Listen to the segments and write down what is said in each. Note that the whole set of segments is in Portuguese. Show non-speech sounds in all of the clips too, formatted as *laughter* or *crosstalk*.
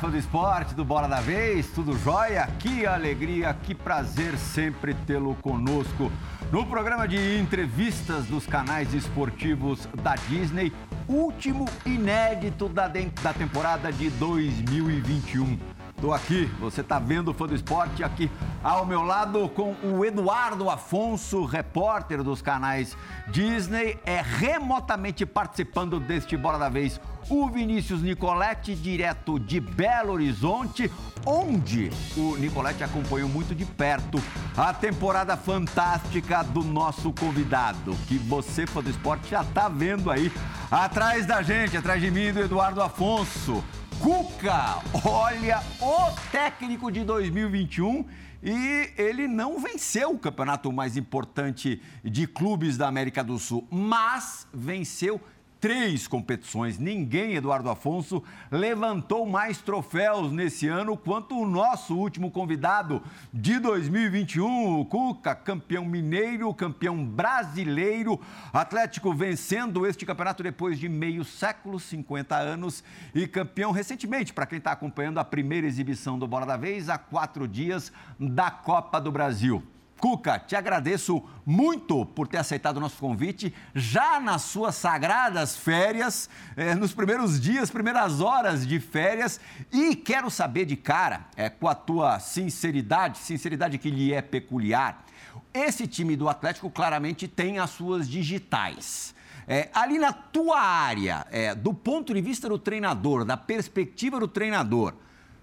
Fã do esporte, do Bola da Vez, tudo jóia? Que alegria, que prazer sempre tê-lo conosco. No programa de entrevistas dos canais esportivos da Disney, último inédito da, da temporada de 2021. Estou aqui, você está vendo o Fã do Esporte aqui ao meu lado com o Eduardo Afonso, repórter dos canais Disney, é remotamente participando deste Bola da Vez o Vinícius Nicoletti, direto de Belo Horizonte, onde o Nicoletti acompanhou muito de perto a temporada fantástica do nosso convidado, que você, fã do esporte, já está vendo aí atrás da gente, atrás de mim, do Eduardo Afonso. Cuca, olha o técnico de 2021 e ele não venceu o campeonato mais importante de clubes da América do Sul, mas venceu três competições. Ninguém, Eduardo Afonso, levantou mais troféus nesse ano quanto o nosso último convidado de 2021, o Cuca, campeão mineiro, campeão brasileiro, Atlético vencendo este campeonato depois de meio século, 50 anos, e campeão recentemente, para quem está acompanhando a primeira exibição do Bola da Vez, há quatro dias da Copa do Brasil. Cuca, te agradeço muito por ter aceitado o nosso convite, já nas suas sagradas férias, eh, nos primeiros dias, primeiras horas de férias, e quero saber de cara, eh, com a tua sinceridade, sinceridade que lhe é peculiar, esse time do Atlético claramente tem as suas digitais. É, ali na tua área, é, do ponto de vista do treinador, da perspectiva do treinador,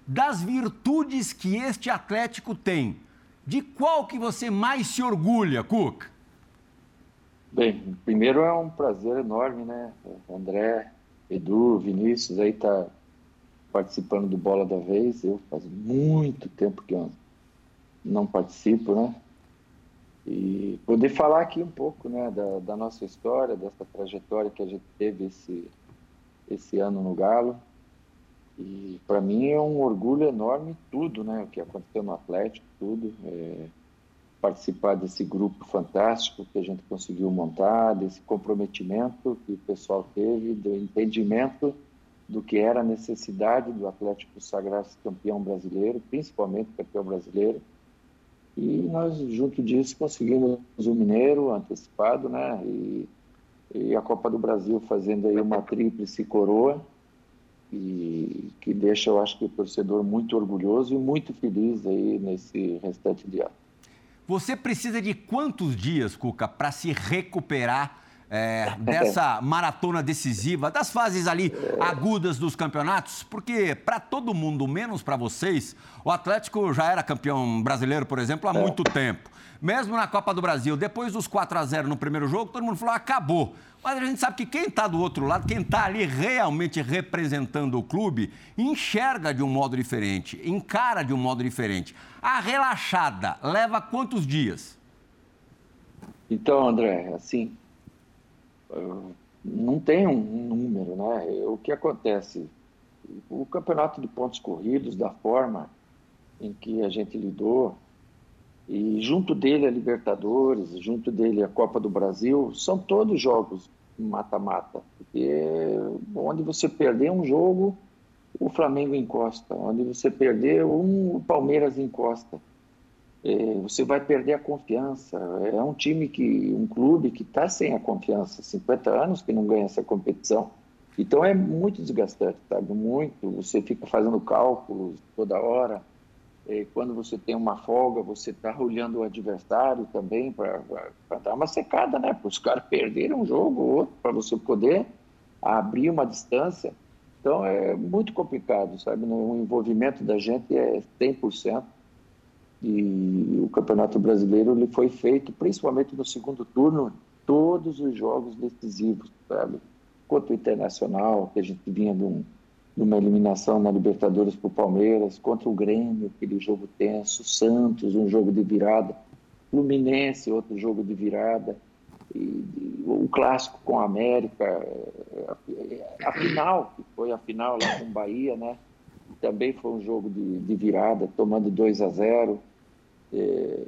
das virtudes que este Atlético tem, de qual que você mais se orgulha, Cook? Bem, primeiro é um prazer enorme, né? André, Edu, Vinícius aí tá participando do Bola da Vez. Eu faz muito tempo que eu não participo, né? E poder falar aqui um pouco, né, da, da nossa história, dessa trajetória que a gente teve esse, esse ano no Galo. E para mim é um orgulho enorme tudo, né? O que aconteceu no Atlético, tudo. É, participar desse grupo fantástico que a gente conseguiu montar, desse comprometimento que o pessoal teve, do entendimento do que era a necessidade do Atlético sagrar-se campeão brasileiro, principalmente campeão brasileiro. E nós, junto disso, conseguimos o Mineiro antecipado, né? E, e a Copa do Brasil fazendo aí uma tríplice coroa e que deixa, eu acho que o torcedor muito orgulhoso e muito feliz aí nesse restante de ano. Você precisa de quantos dias, Cuca, para se recuperar é, dessa maratona decisiva, das fases ali agudas dos campeonatos? Porque para todo mundo, menos para vocês, o Atlético já era campeão brasileiro, por exemplo, há é. muito tempo. Mesmo na Copa do Brasil, depois dos 4 a 0 no primeiro jogo, todo mundo falou: acabou. Mas a gente sabe que quem está do outro lado, quem está ali realmente representando o clube, enxerga de um modo diferente, encara de um modo diferente. A relaxada leva quantos dias? Então, André, assim, não tem um número, né? O que acontece? O campeonato de pontos corridos, da forma em que a gente lidou, e junto dele a Libertadores, junto dele a Copa do Brasil, são todos jogos mata-mata. Onde você perder um jogo, o Flamengo encosta. Onde você perder um, o Palmeiras encosta. É, você vai perder a confiança. É um time que, um clube que está sem a confiança, 50 anos que não ganha essa competição. Então é muito desgastante, sabe? Muito. Você fica fazendo cálculos toda hora é, quando você tem uma folga, você está olhando o adversário também para dar uma secada, né? Para os *laughs* caras perderem um jogo ou outro, para você poder abrir uma distância. Então é muito complicado, sabe? O envolvimento da gente é 100%. E o Campeonato Brasileiro ele foi feito, principalmente no segundo turno, todos os jogos decisivos, sabe? Contra o Internacional, que a gente vinha de um numa eliminação na Libertadores para o Palmeiras, contra o Grêmio, aquele jogo tenso, Santos, um jogo de virada, Fluminense, outro jogo de virada, e, e, o clássico com a América, a, a, final, que foi a final lá com o Bahia, né? Também foi um jogo de, de virada, tomando 2 a 0. É,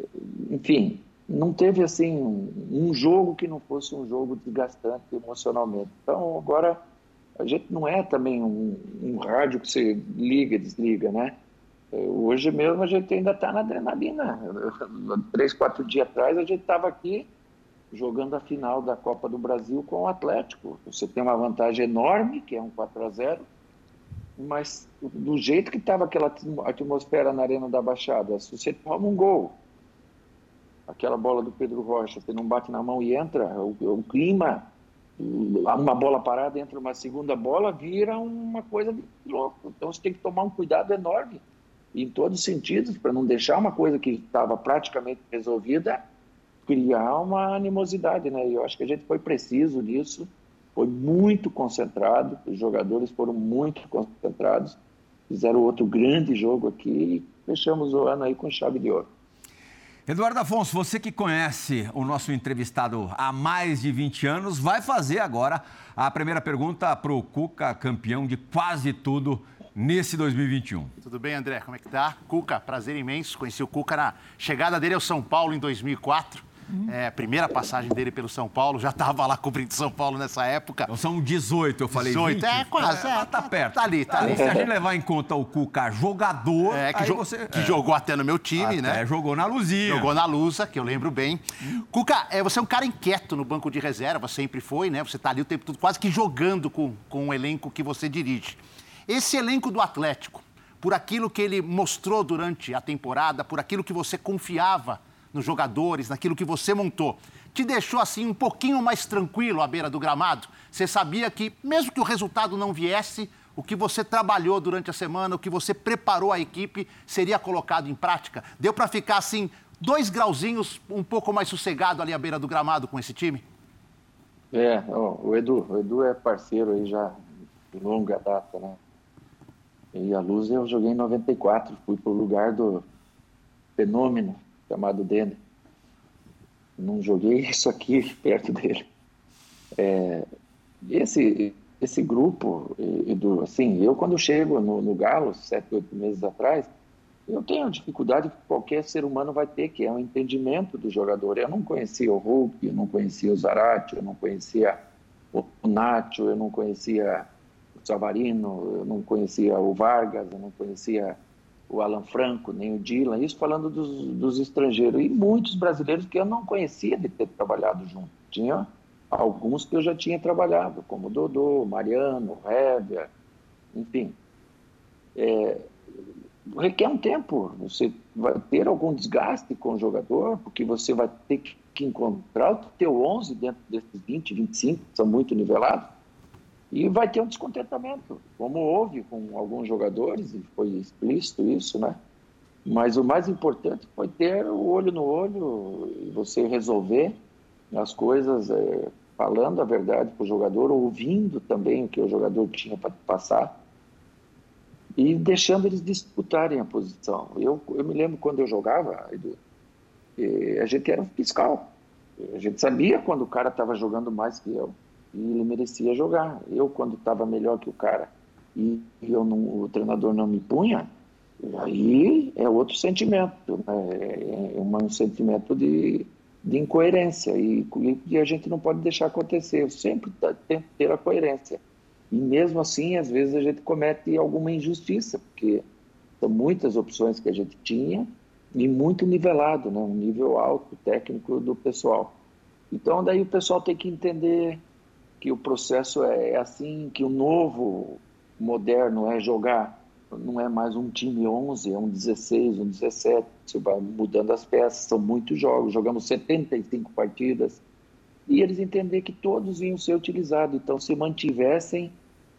enfim, não teve assim um, um jogo que não fosse um jogo desgastante emocionalmente. Então agora A gente não é também um, um rádio que você liga e desliga, né? Hoje mesmo a gente ainda está na adrenalina. *laughs* Três, quatro dias atrás a gente estava aqui jogando a final da Copa do Brasil com o Atlético. Você tem uma vantagem enorme, que é um 4 a 0 mas do jeito que estava aquela atmosfera na Arena da Baixada, se você toma um gol, aquela bola do Pedro Rocha, você não bate na mão e entra, o, o clima, uma bola parada entra uma segunda bola, vira uma coisa de louco. Então você tem que tomar um cuidado enorme em todos os sentidos para não deixar uma coisa que estava praticamente resolvida criar uma animosidade, né? E eu acho que a gente foi preciso nisso, foi muito concentrado, os jogadores foram muito concentrados, fizeram outro grande jogo aqui e fechamos o ano aí com chave de ouro. Eduardo Afonso, você que conhece o nosso entrevistado há mais de 20 anos, vai fazer agora a primeira pergunta para o Cuca, campeão de quase tudo nesse 2021. Tudo bem, André? Como é que tá? Cuca, prazer imenso. Conheci o Cuca na chegada dele ao São Paulo em 2004. É, primeira passagem dele pelo São Paulo, já estava lá cobrindo São Paulo nessa época. Então são 18, eu falei 18, 20. é quase. É, tá, tá perto. Tá ali, tá ali. Se a gente levar em conta o Cuca jogador, é, que, jo você, que é. jogou até no meu time, até né? jogou na Luzia. Jogou na Lusa, que eu lembro bem. Hum. Cuca, é, você é um cara inquieto no banco de reserva, sempre foi, né? Você tá ali o tempo todo quase que jogando com, com o elenco que você dirige. Esse elenco do Atlético, por aquilo que ele mostrou durante a temporada, por aquilo que você confiava nos jogadores, naquilo que você montou te deixou assim um pouquinho mais tranquilo à beira do gramado? Você sabia que, mesmo que o resultado não viesse, o que você trabalhou durante a semana, o que você preparou a equipe, seria colocado em prática? Deu para ficar assim, dois grauzinhos um pouco mais sossegado ali à beira do gramado com esse time? É, o Edu, o Edu é parceiro aí já de longa data, né? E a Luz eu joguei em 94, fui pro lugar do fenômeno chamado Denner não joguei *laughs* isso aqui perto dele. É, esse, esse grupo, Edu, assim, eu quando chego no, no Galo, sete, oito meses atrás, eu tenho a dificuldade que qualquer ser humano vai ter, que é um entendimento do jogador. Eu não conhecia o Hulk, eu não conhecia o Zarate, eu não conhecia o Nacho, eu não conhecia o Savarino, eu não conhecia o Vargas, eu não conhecia o Alan Franco, nem o Dylan, isso falando dos, dos, estrangeiros. E muitos brasileiros que eu não conhecia de ter trabalhado junto. Tinha alguns que eu já tinha trabalhado, como Dodô, Mariano, Hever, enfim. É, requer um tempo. Você vai ter algum desgaste com o jogador, porque você vai ter que encontrar o teu 11 dentro desses 20, 25, que são muito nivelados e vai ter um descontentamento, como houve com alguns jogadores, e foi explícito isso, né? Mas o mais importante foi ter o olho no olho e você resolver as coisas é, falando a verdade para o jogador, ouvindo também o que o jogador tinha para passar e deixando eles disputarem a posição. Eu, eu me lembro quando eu jogava, Edu, a gente era fiscal. A gente sabia quando o cara estava jogando mais que eu e ele merecia jogar. Eu, quando estava melhor que o cara e eu não, o treinador não me punha, aí é outro sentimento, né? é, é um sentimento de, de incoerência e, e, a gente não pode deixar acontecer. Eu sempre tento ter a coerência. E mesmo assim, às vezes a gente comete alguma injustiça, porque são muitas opções que a gente tinha e muito nivelado, né? um nível alto técnico do pessoal. Então, daí o pessoal tem que entender que o processo é, é assim, que o novo moderno é jogar, não é mais um time 11, é um 16, um 17, você vai mudando as peças, são muitos jogos, jogamos 75 partidas, e eles entender que todos iam ser utilizados, então se mantivessem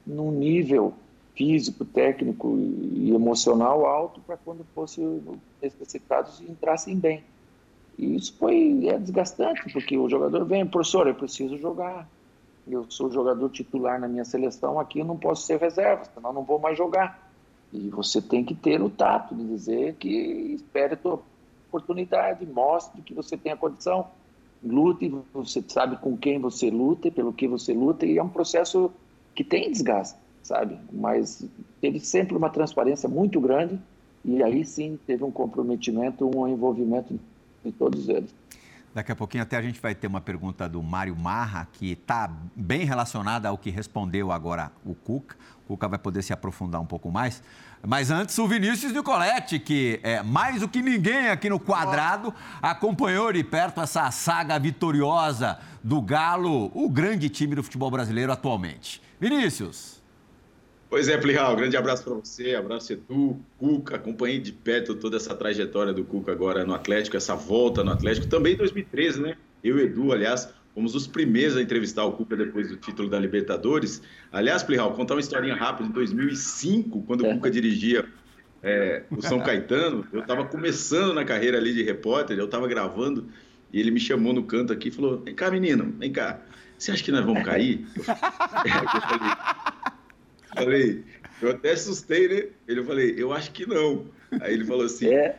num nível físico, técnico e emocional alto para quando fossem necessitados entrassem bem. E isso foi é desgastante, porque o jogador vem, professor, eu preciso jogar, eu sou jogador titular na minha seleção, aqui eu não posso ser reserva, senão não vou mais jogar. E você tem que ter o tato de dizer que espere a tua oportunidade, mostre que você tem a condição, lute, você sabe com quem você luta, pelo que você luta, e é um processo que tem desgaste, sabe? Mas teve sempre uma transparência muito grande, e aí sim teve um comprometimento, um envolvimento de todos eles. Daqui a pouquinho até a gente vai ter uma pergunta do Mário Marra, que está bem relacionada ao que respondeu agora o Cuca. O Cuca vai poder se aprofundar um pouco mais. Mas antes, o Vinícius Nicoletti, que é mais do que ninguém aqui no quadrado, acompanhou de perto essa saga vitoriosa do Galo, o grande time do futebol brasileiro atualmente. Vinícius. Pois é, Plihal, grande abraço para você, abraço Edu, Cuca, acompanhei de perto toda essa trajetória do Cuca agora no Atlético, essa volta no Atlético, também em 2013, né? Eu e Edu, aliás, fomos os primeiros a entrevistar o Cuca depois do título da Libertadores. Aliás, Plihal, contar uma historinha rápida, em 2005, quando o é. Cuca dirigia é, o São Caetano, eu estava começando na carreira ali de repórter, eu estava gravando, e ele me chamou no canto aqui e falou, vem cá, menino, vem cá, você acha que nós vamos cair? eu falei, Falei, eu até assustei, né? Ele falei, eu acho que não. Aí ele falou assim, é.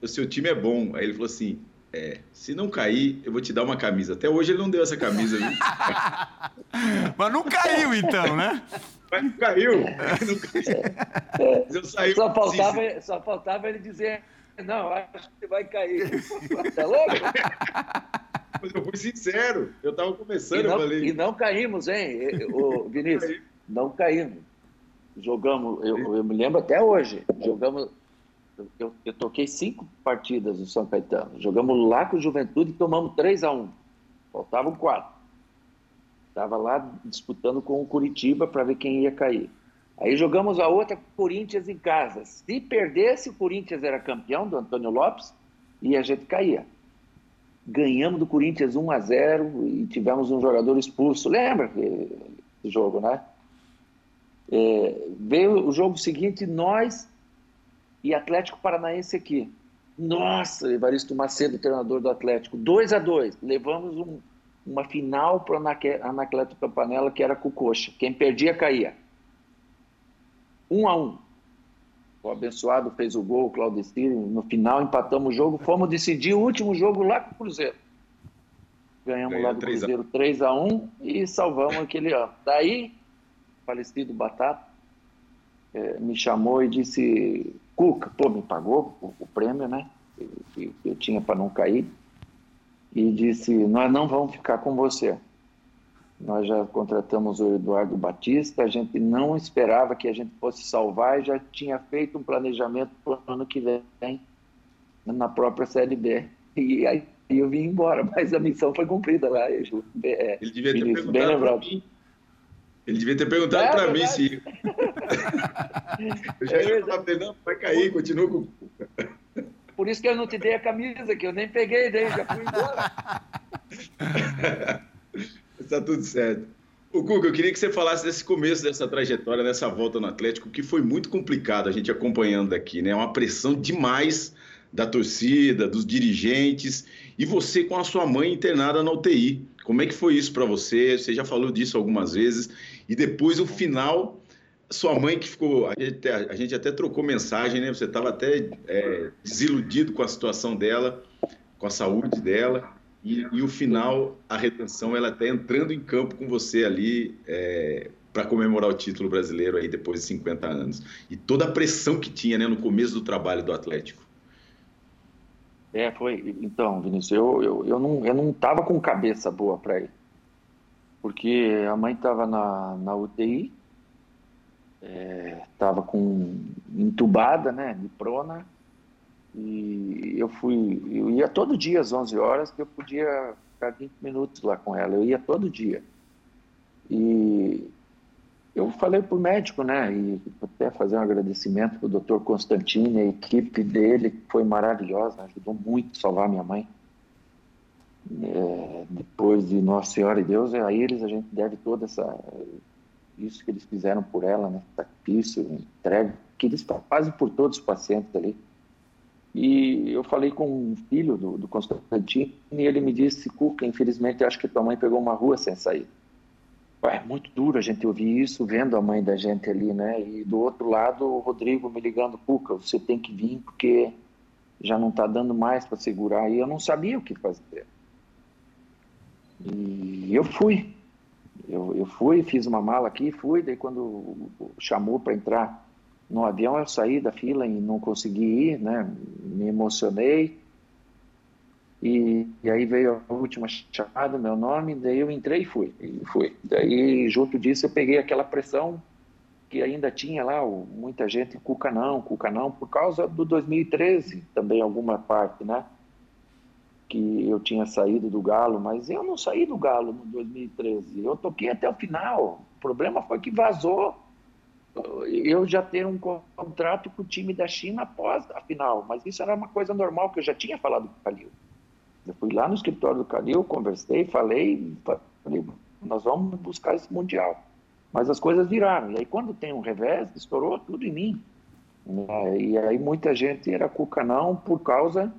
o seu time é bom. Aí ele falou assim, é, se não cair, eu vou te dar uma camisa. Até hoje ele não deu essa camisa. *laughs* Mas não caiu então, né? Mas não caiu. Não caiu. Eu saí só, faltava, assim, só faltava ele dizer, não, acho que vai cair. Tá louco? Mas eu fui sincero, eu estava começando, não, eu falei. E não caímos, hein, o Vinícius? Não caímos. Jogamos, eu, eu, me lembro até hoje, jogamos, eu, eu, toquei cinco partidas no São Caetano. Jogamos lá com o Juventude e tomamos 3 a 1 Faltavam quatro. Estava lá disputando com o Curitiba para ver quem ia cair. Aí jogamos a outra Corinthians em casa. Se perdesse, o Corinthians era campeão do Antônio Lopes e a gente caía. Ganhamos do Corinthians 1 a 0 e tivemos um jogador expulso. Lembra esse jogo, né? É, veio o jogo seguinte, nós e Atlético Paranaense aqui. Nossa, Evaristo Macedo, treinador do Atlético. 2 a 2 Levamos um, uma final para o Anacleto Campanella, que era com o Coxa. Quem perdia, caía. 1 um a 1 um. O abençoado fez o gol, o Claudecino. No final, empatamos o jogo. Fomos decidir o último jogo lá com o Cruzeiro. Ganhamos Ganhou lá do Cruzeiro 3 a 1 e salvamos aquele ano. Daí falecido Batata, é, me chamou e disse: Cuca, pô, me pagou o, o prêmio, né? Que eu, tinha para não cair. E disse: Nós não vamos ficar com você. Nós já contratamos o Eduardo Batista, a gente não esperava que a gente fosse salvar e já tinha feito um planejamento para o ano que vem na própria Série B. E aí eu vim embora, *laughs* mas a missão foi cumprida lá. É, Ele devia ter perguntado bem lembrado. Mim ele devia ter perguntado é, para mim se. *laughs* eu já ia falar não, vai cair, continua com. Por isso que eu não te dei a camisa, que eu nem peguei daí, já fui embora. Está *laughs* tudo certo. O Cuca, eu queria que você falasse desse começo dessa trajetória, dessa volta no Atlético, que foi muito complicado a gente acompanhando aqui, né? Uma pressão demais da torcida, dos dirigentes, e você com a sua mãe internada na UTI. Como é que foi isso para você? Você já falou disso algumas vezes. E depois o final, sua mãe que ficou. A gente, a gente até trocou mensagem, né? Você estava até é, desiludido com a situação dela, com a saúde dela. E, e, o final, a retenção, ela até entrando em campo com você ali é, para comemorar o título brasileiro aí depois de 50 anos. E toda a pressão que tinha né, no começo do trabalho do Atlético. É, foi. Então, Vinícius, eu, eu, eu não eu não estava com cabeça boa para ir porque a mãe estava na, na UTI, estava é, com entubada, né, de prona, e eu fui, eu ia todo dia às 11 horas, que eu podia ficar 20 minutos lá com ela, eu ia todo dia. E eu falei para o médico, né, e até fazer um agradecimento para o doutor Constantino, a equipe dele, que foi maravilhosa, ajudou muito a salvar minha mãe é, depois de Nossa Senhora e Deus, a eles a gente deve toda essa isso que eles fizeram por ela, né? Sacrifício, entrega, que eles fazem por todos os pacientes ali. E eu falei com um filho do, do Constantino e ele me disse, Cuca, infelizmente acho que tua mãe pegou uma rua sem sair. É muito duro a gente ouvir isso, vendo a mãe da gente ali, né? E do outro lado, o Rodrigo me ligando, Cuca, você tem que vir porque já não está dando mais para segurar. E eu não sabia o que fazer. E eu fui. Eu, eu fui, fiz uma mala aqui, fui. Daí, quando chamou para entrar no avião, eu saí da fila e não consegui ir, né? Me emocionei. E, e, aí veio a última chamada, meu nome, daí eu entrei e fui. E fui. Daí, junto disso, eu peguei aquela pressão que ainda tinha lá muita gente, Cuca não, Cuca não, por causa do 2013 também, alguma parte, né? Que eu tinha saído do Galo, mas eu não saí do Galo no 2013. Eu toquei até o final. O problema foi que vazou eu já ter um contrato com o time da China após a final, mas isso era uma coisa normal que eu já tinha falado com o Calil. Eu fui lá no escritório do Calil, conversei, falei, falei, nós vamos buscar esse mundial. Mas as coisas viraram. E aí quando tem um revés, estourou tudo em mim. E aí muita gente era cuca não por causa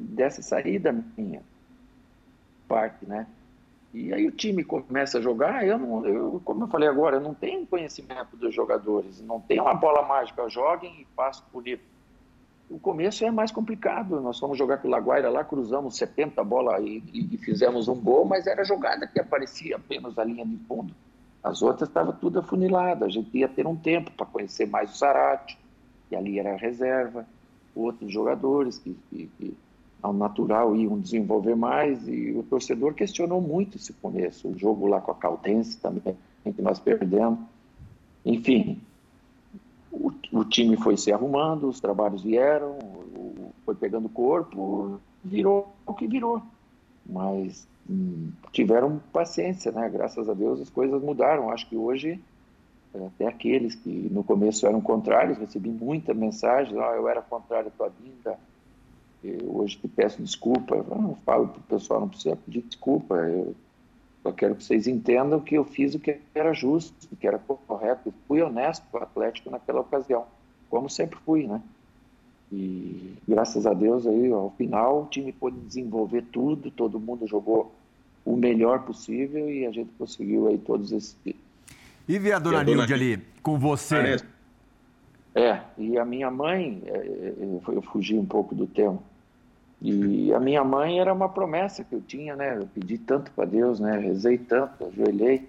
dessa saída minha parte, né? E aí o time começa a jogar, eu não, eu, como eu falei agora, eu não tenho conhecimento dos jogadores, não tem uma bola mágica, joguem e passo bonito. O começo é mais complicado, nós fomos jogar com o Laguaira lá, cruzamos 70 bolas e, e, fizemos um gol, mas era jogada que aparecia apenas a linha de fundo. As outras estavam tudo afunilada, a gente ia ter um tempo para conhecer mais o Sarate, e ali era a reserva, outros jogadores que, que, que ao natural iam desenvolver mais e o torcedor questionou muito esse começo, o jogo lá com a Caldense também, que nós perdemos. Enfim, o, o, time foi se arrumando, os trabalhos vieram, o, foi pegando corpo, virou o que virou. Mas hum, tiveram paciência, né? Graças a Deus as coisas mudaram. Acho que hoje, até aqueles que no começo eram contrários, recebi muita mensagem, ah, eu era contrário à tua vinda, eu hoje te peço desculpa, eu não falo para o pessoal, não precisa pedir desculpa, eu só quero que vocês entendam que eu fiz o que era justo, o que era correto, eu fui honesto com o Atlético naquela ocasião, como sempre fui, né? E graças a Deus aí, ao final, o time pôde desenvolver tudo, todo mundo jogou o melhor possível e a gente conseguiu aí todos esses E ver a dona Nilde ali com você? É, e a minha mãe, é, é, eu fugi um pouco do tema, e a minha mãe era uma promessa que eu tinha, né? Eu pedi tanto para Deus, né? Rezei tanto, ajoelhei.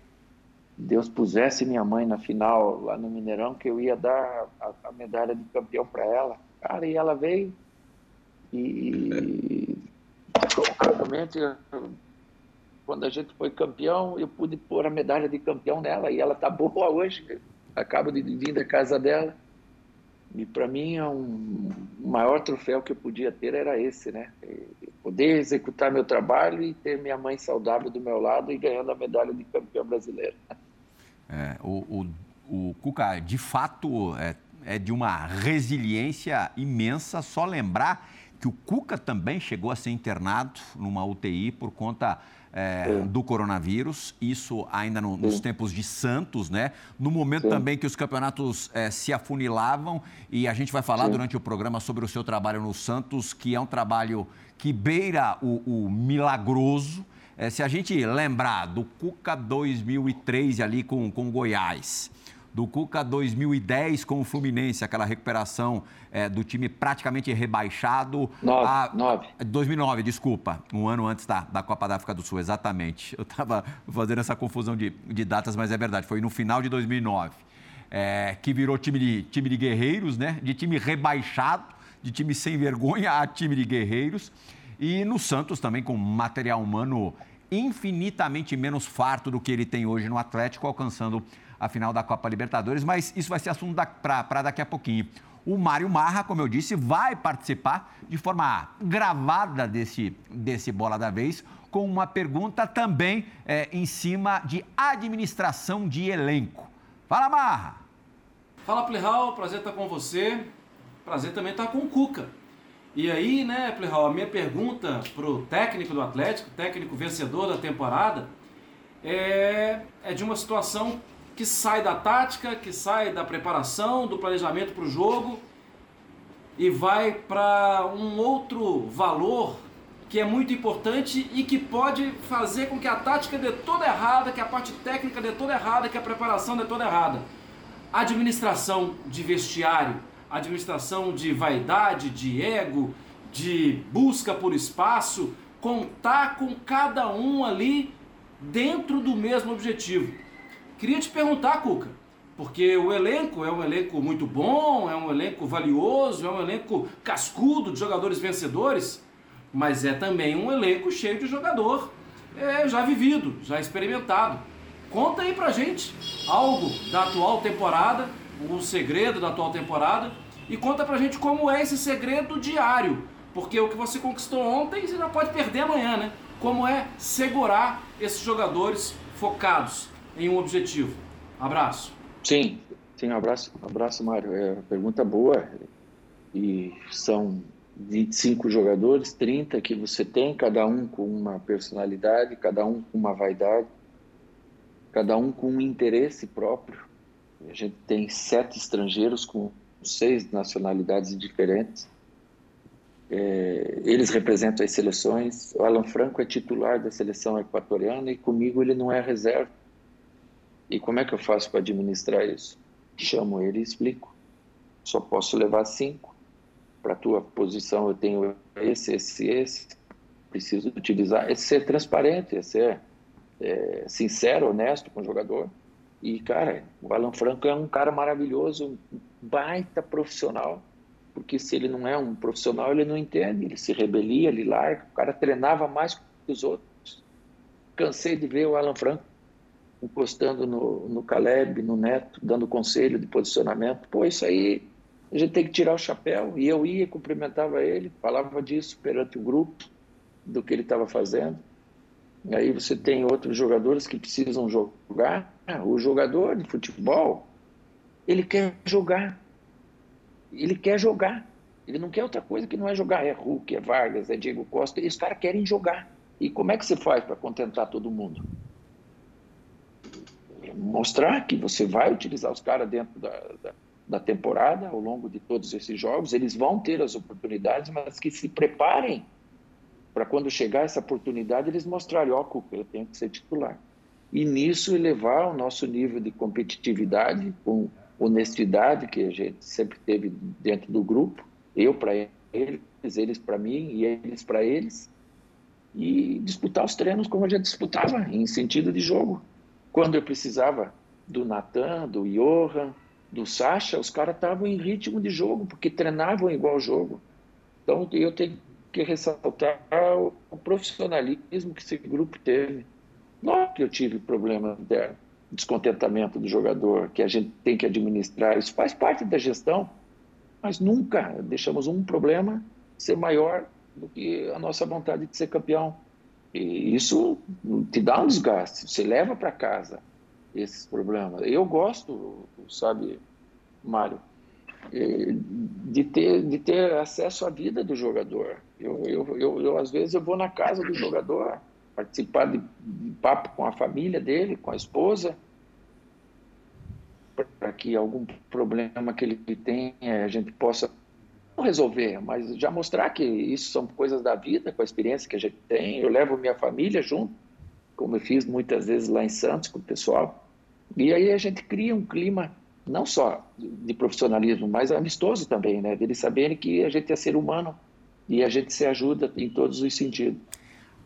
Deus pusesse minha mãe na final lá no Mineirão, que eu ia dar a, a medalha de campeão para ela. Cara, e ela veio e realmente quando a gente foi campeão, eu pude pôr a medalha de campeão nela e ela tá boa hoje. Acabo de vir da casa dela e para mim, é um, o maior troféu que eu podia ter era esse, né? Poder executar meu trabalho e ter minha mãe saudável do meu lado e ganhando a medalha de campeão brasileiro. É, o, o, o Cuca, de fato, é, é de uma resiliência imensa. Só lembrar que o Cuca também chegou a ser internado numa UTI por conta é, do coronavírus, isso ainda no, nos tempos de Santos, né? No momento Sim. também que os campeonatos é, se afunilavam, e a gente vai falar Sim. durante o programa sobre o seu trabalho no Santos, que é um trabalho que beira o, o milagroso. É, se a gente lembrar do Cuca 2003 ali com, com Goiás, do Cuca 2010 com o Fluminense, aquela recuperação é, do time praticamente rebaixado. Nove, a, nove. 2009, desculpa, um ano antes da, da Copa da África do Sul, exatamente. Eu estava fazendo essa confusão de, de datas, mas é verdade, foi no final de 2009. É, que virou time de, time de guerreiros, né? De time rebaixado, de time sem vergonha a time de guerreiros. E no Santos também com material humano infinitamente menos farto do que ele tem hoje no Atlético, alcançando a final da Copa Libertadores, mas isso vai ser assunto para daqui a pouquinho. O Mário Marra, como eu disse, vai participar de forma gravada desse, desse Bola da Vez, com uma pergunta também é, em cima de administração de elenco. Fala, Marra! Fala, Plihal, prazer estar com você. Prazer também estar com o Cuca. E aí, né, Plihal, a minha pergunta para o técnico do Atlético, técnico vencedor da temporada, é, é de uma situação que sai da tática, que sai da preparação, do planejamento para o jogo e vai para um outro valor que é muito importante e que pode fazer com que a tática dê toda errada, que a parte técnica dê toda errada, que a preparação dê toda errada. Administração de vestiário, administração de vaidade, de ego, de busca por espaço, contar com cada um ali dentro do mesmo objetivo. Queria te perguntar, Cuca, porque o elenco é um elenco muito bom, é um elenco valioso, é um elenco cascudo de jogadores vencedores. mas é também um elenco cheio de jogador é, já vivido, já experimentado. Conta aí pra gente algo da atual temporada, um segredo da atual temporada, e conta pra gente como é esse segredo diário, porque o que você conquistou ontem você já pode perder amanhã, né? Como é segurar esses jogadores focados em um objetivo. Abraço. Sim, sim, abraço, abraço, Mário. É pergunta boa. E são 25 jogadores, 30 que você tem, cada um com uma personalidade, cada um com uma vaidade, cada um com um interesse próprio. A gente tem sete estrangeiros com seis nacionalidades diferentes. É, eles representam as seleções. O Alan Franco é titular da seleção equatoriana e comigo ele não é reserva. E como é que eu faço para administrar isso? Chamo ele e explico. Só posso levar cinco para tua posição eu tenho esse, esse, esse, preciso utilizar. É ser transparente, é ser é, sincero, honesto com o jogador. E, cara, o Alan Franco é um cara maravilhoso, baita profissional, porque se ele não é um profissional, ele não entende, ele se rebelia, ele larga. O cara treinava mais que os outros. Cansei de ver o Alan Franco encostando no, no Caleb, no Neto, dando conselho de posicionamento. Pô, isso aí a gente tem que tirar o chapéu. E eu ia, cumprimentava ele, falava disso perante o grupo, do que ele estava fazendo. E aí você tem outros jogadores que precisam jogar. O jogador de futebol, ele quer jogar. Ele quer jogar. Ele não quer outra coisa que não é jogar. É Hulk, é Vargas, é Diego Costa. E os caras querem jogar. E como é que você faz para contentar todo mundo? Mostrar que você vai utilizar os caras dentro da, da da temporada, ao longo de todos esses jogos. Eles vão ter as oportunidades, mas que se preparem para quando chegar essa oportunidade eles mostrarem, ó, oh, eu tenho que ser titular. E nisso elevar o nosso nível de competitividade, com honestidade que a gente sempre teve dentro do grupo, eu para eles, eles para mim e eles para eles, e disputar os treinos como a gente disputava, em sentido de jogo. Quando eu precisava do Natan, do Johan, do Sacha, os caras estavam em ritmo de jogo, porque treinavam igual jogo. Então eu tenho que ressaltar o, o profissionalismo que esse grupo teve. Não que eu tive problema interno, descontentamento do jogador, que a gente tem que administrar, isso faz parte da gestão, mas nunca deixamos um problema ser maior do que a nossa vontade de ser campeão. E isso te dá um desgaste, você leva para casa esses problemas. Eu gosto, sabe, Mário, eh, de ter, de ter acesso à vida do jogador. Eu, eu, eu, eu, às vezes, eu vou na casa do jogador, participar de, de papo com a família dele, com a esposa, para que algum problema que ele tem a gente possa não resolver, mas já mostrar que isso são coisas da vida, com a experiência que a gente tem. Eu levo minha família junto, como eu fiz muitas vezes lá em Santos com o pessoal. E aí a gente cria um clima não só de profissionalismo, mas amistoso também, né? Deles saberem que a gente é ser humano e a gente se ajuda em todos os sentidos.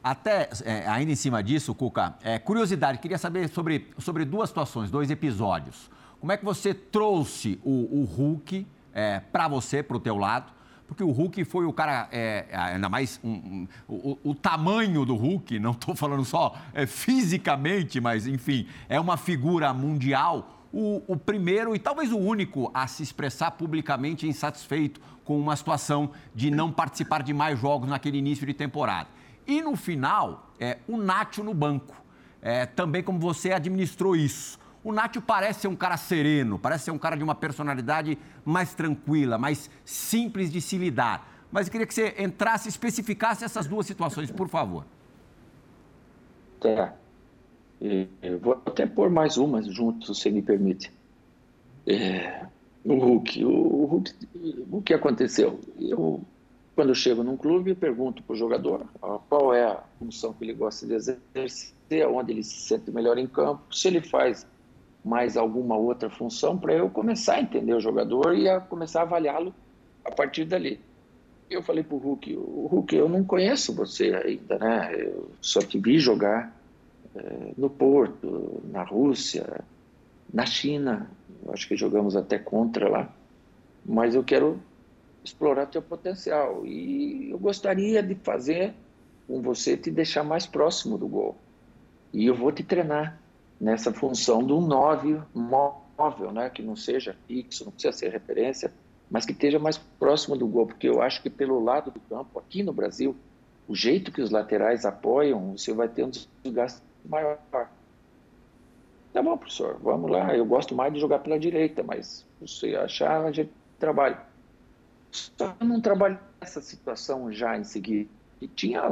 Até, é, ainda em cima disso, Cuca, é, curiosidade, queria saber sobre, sobre duas situações, dois episódios. Como é que você trouxe o, o Hulk é, para você, para o teu lado? porque o Hulk foi o cara, é, ainda mais um, um, o, o, tamanho do Hulk, não estou falando só é, fisicamente, mas enfim, é uma figura mundial. O, o, primeiro e talvez o único a se expressar publicamente insatisfeito com uma situação de não participar de mais jogos naquele início de temporada. E no final, é, o Nacho no banco. É, também como você administrou isso. O Nátio parece ser um cara sereno, parece ser um cara de uma personalidade mais tranquila, mais simples de se lidar. Mas eu queria que você entrasse especificasse essas duas situações, por favor. Tá. Eu vou até pôr mais uma junto, se me permite. É, o Hulk. O, Hulk. O que aconteceu? Eu, quando eu chego num clube, pergunto para o jogador qual é a função que ele gosta de exercer, onde ele se sente melhor em campo, se ele faz mais alguma outra função para eu começar a entender o jogador e a começar a avaliá-lo a partir dali. Eu falei para o Hulk, o Hulk, eu não conheço você ainda, né? Eu só te vi jogar é, no Porto, na Rússia, na China. Eu acho que jogamos até contra lá. Mas eu quero explorar teu potencial. E eu gostaria de fazer com você te deixar mais próximo do gol. E eu vou te treinar nessa função do 9 móvel, né? que não seja fixo, não precisa ser referência, mas que esteja mais próximo do gol, porque eu acho que pelo lado do campo, aqui no Brasil, o jeito que os laterais apoiam, você vai ter um desgaste maior. Tá bom, professor, vamos lá. Eu gosto mais de jogar pela direita, mas você achar, a gente trabalha. Só não trabalho nessa situação já em seguida. E tinha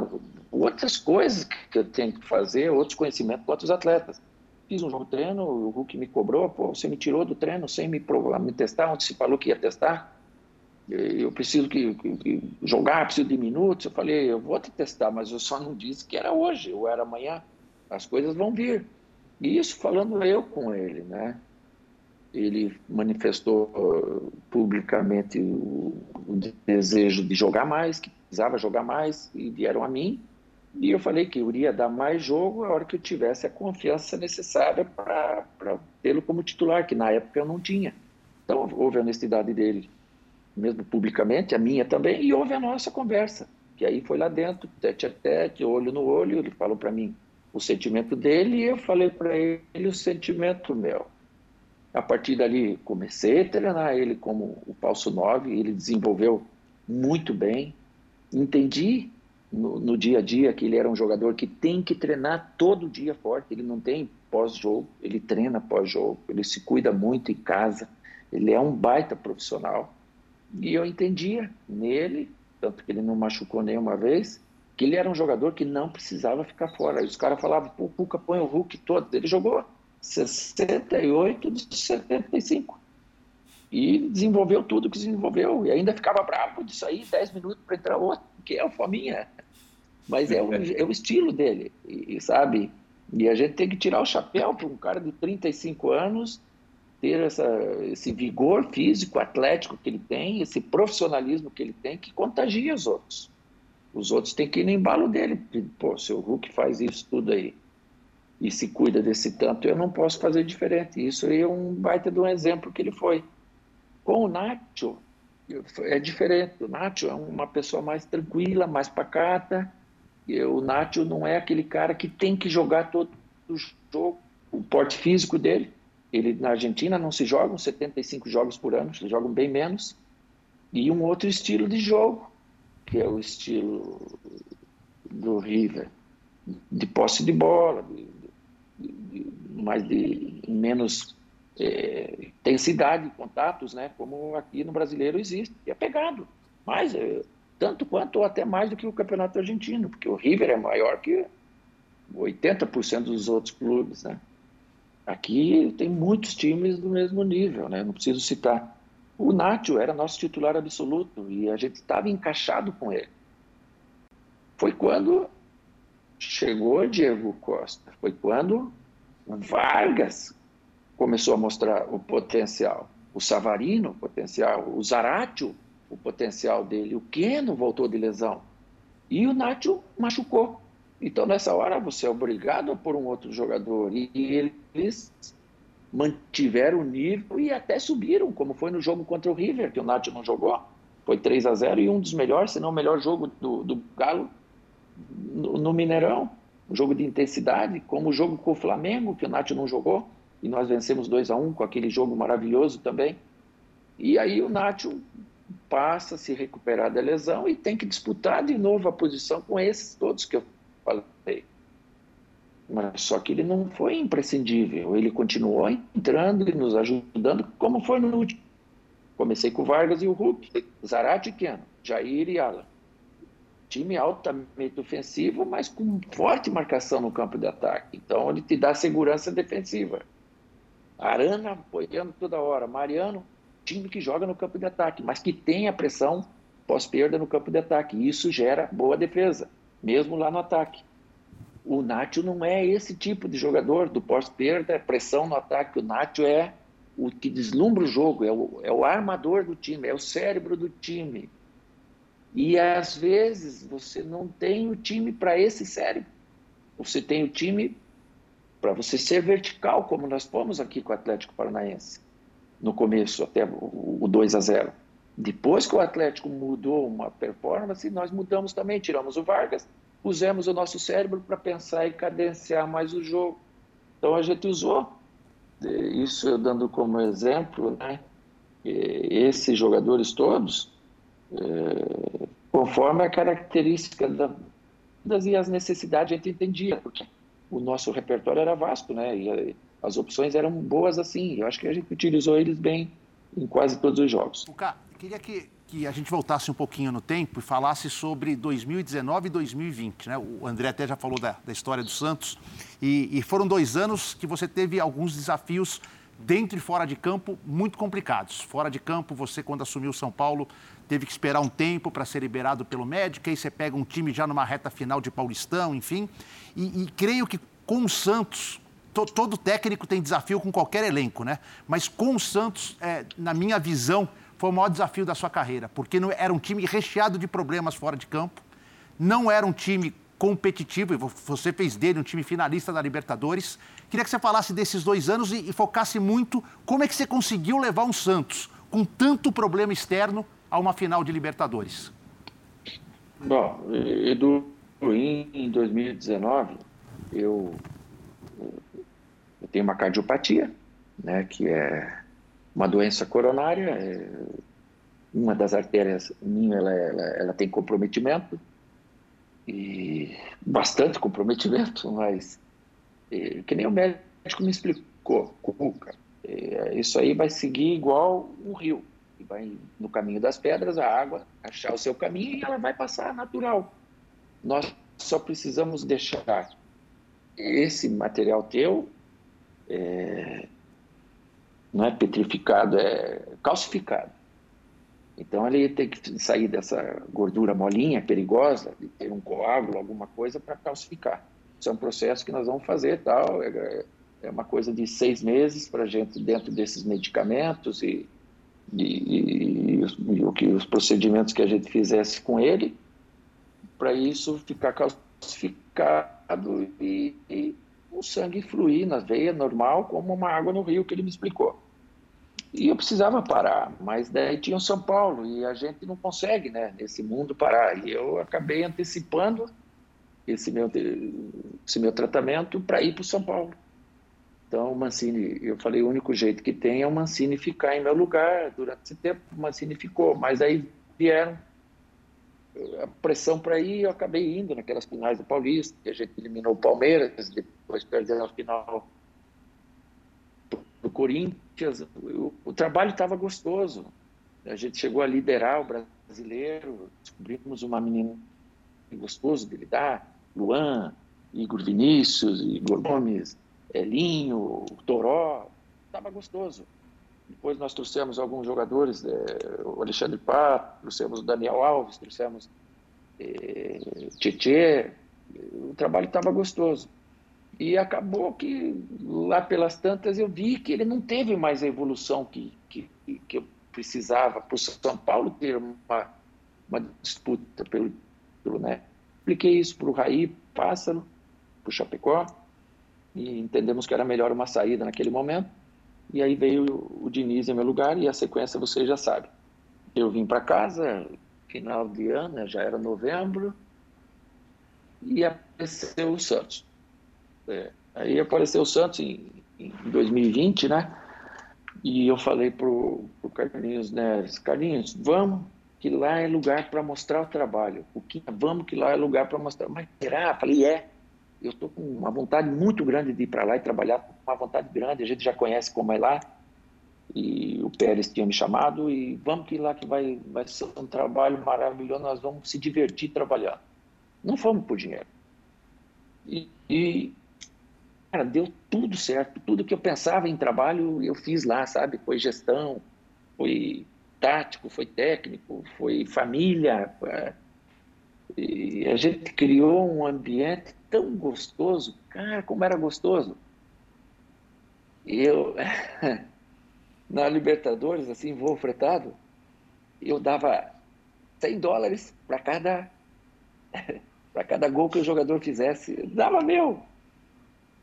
outras coisas que eu tenho que fazer, outros conhecimentos com outros atletas. Fiz um jogo treino, o Hulk me cobrou, pô, você me tirou do treino sem me, provar, me testar, onde se falou que ia testar. Eu preciso que, que, jogar, preciso de minutos. Eu falei, eu vou te testar, mas eu só não disse que era hoje ou era amanhã. As coisas vão vir. E isso falando eu com ele, né? Ele manifestou uh, publicamente o, o desejo de jogar mais, que precisava jogar mais, e vieram a mim e eu falei que eu iria dar mais jogo a hora que eu tivesse a confiança necessária para tê-lo como titular, que na época eu não tinha. Então houve a honestidade dele, mesmo publicamente, a minha também, e houve a nossa conversa, que aí foi lá dentro, tete a tete, olho no olho, ele falou para mim o sentimento dele e eu falei para ele o sentimento meu. A partir dali comecei a treinar ele como o falso 9, ele desenvolveu muito bem, entendi no, no, dia a dia que ele era um jogador que tem que treinar todo dia forte. Ele não tem pós-jogo, ele treina pós-jogo, ele se cuida muito em casa. Ele é um baita profissional. E eu entendia nele, tanto que ele não machucou nenhuma vez, que ele era um jogador que não precisava ficar fora. Aí os caras falavam, pô, o Cuca põe o Hulk todo. Ele jogou 68 de 75. E desenvolveu tudo que desenvolveu. E ainda ficava bravo de sair 10 minutos para entrar outro, que é o Fominha. Mas é o, é o estilo dele, e, sabe? E a gente tem que tirar o chapéu para um cara de 35 anos ter essa, esse vigor físico, atlético que ele tem, esse profissionalismo que ele tem, que contagia os outros. Os outros têm que ir no embalo dele. Pô, se o Hulk faz isso tudo aí e se cuida desse tanto, eu não posso fazer diferente. Isso aí é um baita de um exemplo que ele foi. Com o Nacho, é diferente. O Nacho é uma pessoa mais tranquila, mais pacata, o Nacho não é aquele cara que tem que jogar todo o jogo, o porte físico dele. Ele na Argentina não se jogam 75 jogos por ano, eles jogam bem menos. E um outro estilo de jogo, que é o estilo do River, de posse de bola, de, de, de mais de menos é, intensidade de contatos, né? Como aqui no brasileiro existe. E é pegado. Mas é, tanto quanto ou até mais do que o campeonato argentino, porque o River é maior que 80% dos outros clubes, né? Aqui tem muitos times do mesmo nível, né? Não preciso citar. O Nacho era nosso titular absoluto e a gente estava encaixado com ele. Foi quando chegou Diego Costa, foi quando Vargas começou a mostrar o potencial, o Savarino o potencial, o Zaratio o potencial dele. O Keno voltou de lesão. E o Nacho machucou. Então, nessa hora, você é obrigado a pôr um outro jogador. E eles mantiveram o nível e até subiram, como foi no jogo contra o River, que o Nacho não jogou. Foi 3 a 0 e um dos melhores, se não o melhor jogo do, do Galo no, no, Mineirão. Um jogo de intensidade, como o jogo com o Flamengo, que o Nacho não jogou. E nós vencemos 2 a 1 com aquele jogo maravilhoso também. E aí o Nacho passa se recuperar da lesão e tem que disputar de novo a posição com esses todos que eu falei. Mas só que ele não foi imprescindível, ele continuou entrando e nos ajudando, como foi no último. Comecei com Vargas e o Hulk, Zarate e Keno, Jair e Alan. Time altamente ofensivo, mas com forte marcação no campo de ataque. Então ele te dá segurança defensiva. Arana apoiando toda hora, Mariano time que joga no campo de ataque, mas que tem a pressão pós-perda no campo de ataque. Isso gera boa defesa, mesmo lá no ataque. O Nacho não é esse tipo de jogador do pós-perda, pressão no ataque. O Nacho é o que deslumbra o jogo, é o, é o armador do time, é o cérebro do time. E às vezes você não tem o time para esse cérebro. Você tem o time para você ser vertical, como nós fomos aqui com o Atlético Paranaense no começo, até o 2 a 0. Depois que o Atlético mudou uma performance, nós mudamos também, tiramos o Vargas, pusemos o nosso cérebro para pensar e cadenciar mais o jogo. Então a gente usou isso eu dando como exemplo, né? Esses jogadores todos, é, conforme a característica da, das e as necessidades a gente entendia, porque o nosso repertório era vasto, né? E as opções eram boas assim. Eu acho que a gente utilizou eles bem em quase todos os jogos. Luca, queria que, que a gente voltasse um pouquinho no tempo e falasse sobre 2019 e 2020. Né? O André até já falou da, da história do Santos. E, e foram dois anos que você teve alguns desafios dentro e fora de campo muito complicados. Fora de campo, você, quando assumiu São Paulo, teve que esperar um tempo para ser liberado pelo médico, aí você pega um time já numa reta final de Paulistão, enfim. E, e creio que com o Santos, to, todo técnico tem desafio com qualquer elenco, né? Mas com o Santos, é, na minha visão, foi o maior desafio da sua carreira, porque não, era um time recheado de problemas fora de campo, não era um time competitivo, e você fez dele um time finalista da Libertadores. Queria que você falasse desses dois anos e, e focasse muito como é que você conseguiu levar um Santos com tanto problema externo a uma final de Libertadores. Bom, Edu, em 2019, eu, eu tenho uma cardiopatia, né, que é uma doença coronária, é, uma das artérias minha, ela, ela, ela, tem comprometimento, e bastante comprometimento, *laughs* mas é, que nem o médico me explicou, Cuca, é, isso aí vai seguir igual um rio, vai no caminho das pedras, a água achar o seu caminho e ela vai passar natural. Nós só precisamos deixar esse material teu é, não é petrificado, é calcificado. Então ele tem que sair dessa gordura molinha, perigosa, de ter um coágulo, alguma coisa para calcificar. Isso é um processo que nós vamos fazer, tal. É, é uma coisa de seis meses para a gente dentro desses medicamentos e, e, e, e, o que os procedimentos que a gente fizesse com ele, para isso ficar calcificado e, e o sangue fluir na veia normal como uma água no rio que ele me explicou. E eu precisava parar, mas daí tinha o São Paulo e a gente não consegue, né, nesse mundo parar. E eu acabei antecipando esse meu, esse meu tratamento para ir para o São Paulo. Então, o Mancini, eu falei, o único jeito que tem é o Mancini ficar em meu lugar. Durante esse tempo, o Mancini ficou, mas aí vieram a pressão para ir, eu acabei indo naquelas finais do Paulista, que a gente eliminou o Palmeiras, depois perdeu a final do Corinthians, o, o trabalho estava gostoso. A gente chegou a liderar o brasileiro, descobrimos uma menina gostoso de lidar, Luan, Igor Vinícius, Igor Gomes, Elinho, Toró, estava gostoso. Depois nós trouxemos alguns jogadores, é, o Alexandre Pá, trouxemos o Daniel Alves, trouxemos é, Tietê, o trabalho estava gostoso. E acabou que lá pelas tantas eu vi que ele não teve mais a evolução que, que, que eu precisava para o São Paulo ter uma, uma disputa pelo, pelo né? Expliquei isso para o Raí Pássaro, para o Chapecó, e entendemos que era melhor uma saída naquele momento. E aí veio o Diniz em meu lugar e a sequência você já sabe. Eu vim para casa, final de ano, já era novembro, e apareceu o Santos. É, aí apareceu o Santos em, em 2020, né? E eu falei pro, pro Carlinhos Neres, Carlinhos, vamos que lá é lugar para mostrar o trabalho. O que vamos que lá é lugar para mostrar. Mas será? Falei, é. Eu estou com uma vontade muito grande de ir para lá e trabalhar, uma vontade grande. A gente já conhece como é lá. E o Pérez tinha me chamado e vamos que lá que vai, vai ser um trabalho maravilhoso, nós vamos se divertir trabalhando. Não fomos por dinheiro. E, e Cara, deu tudo certo. Tudo que eu pensava em trabalho, eu fiz lá, sabe? Foi gestão, foi tático, foi técnico, foi família. É, e a gente criou um ambiente tão gostoso. Cara, como era gostoso. Eu, *laughs* na Libertadores, assim, voo fretado, eu dava 100 dólares para cada, *laughs* para cada gol que o jogador fizesse. Dava meu.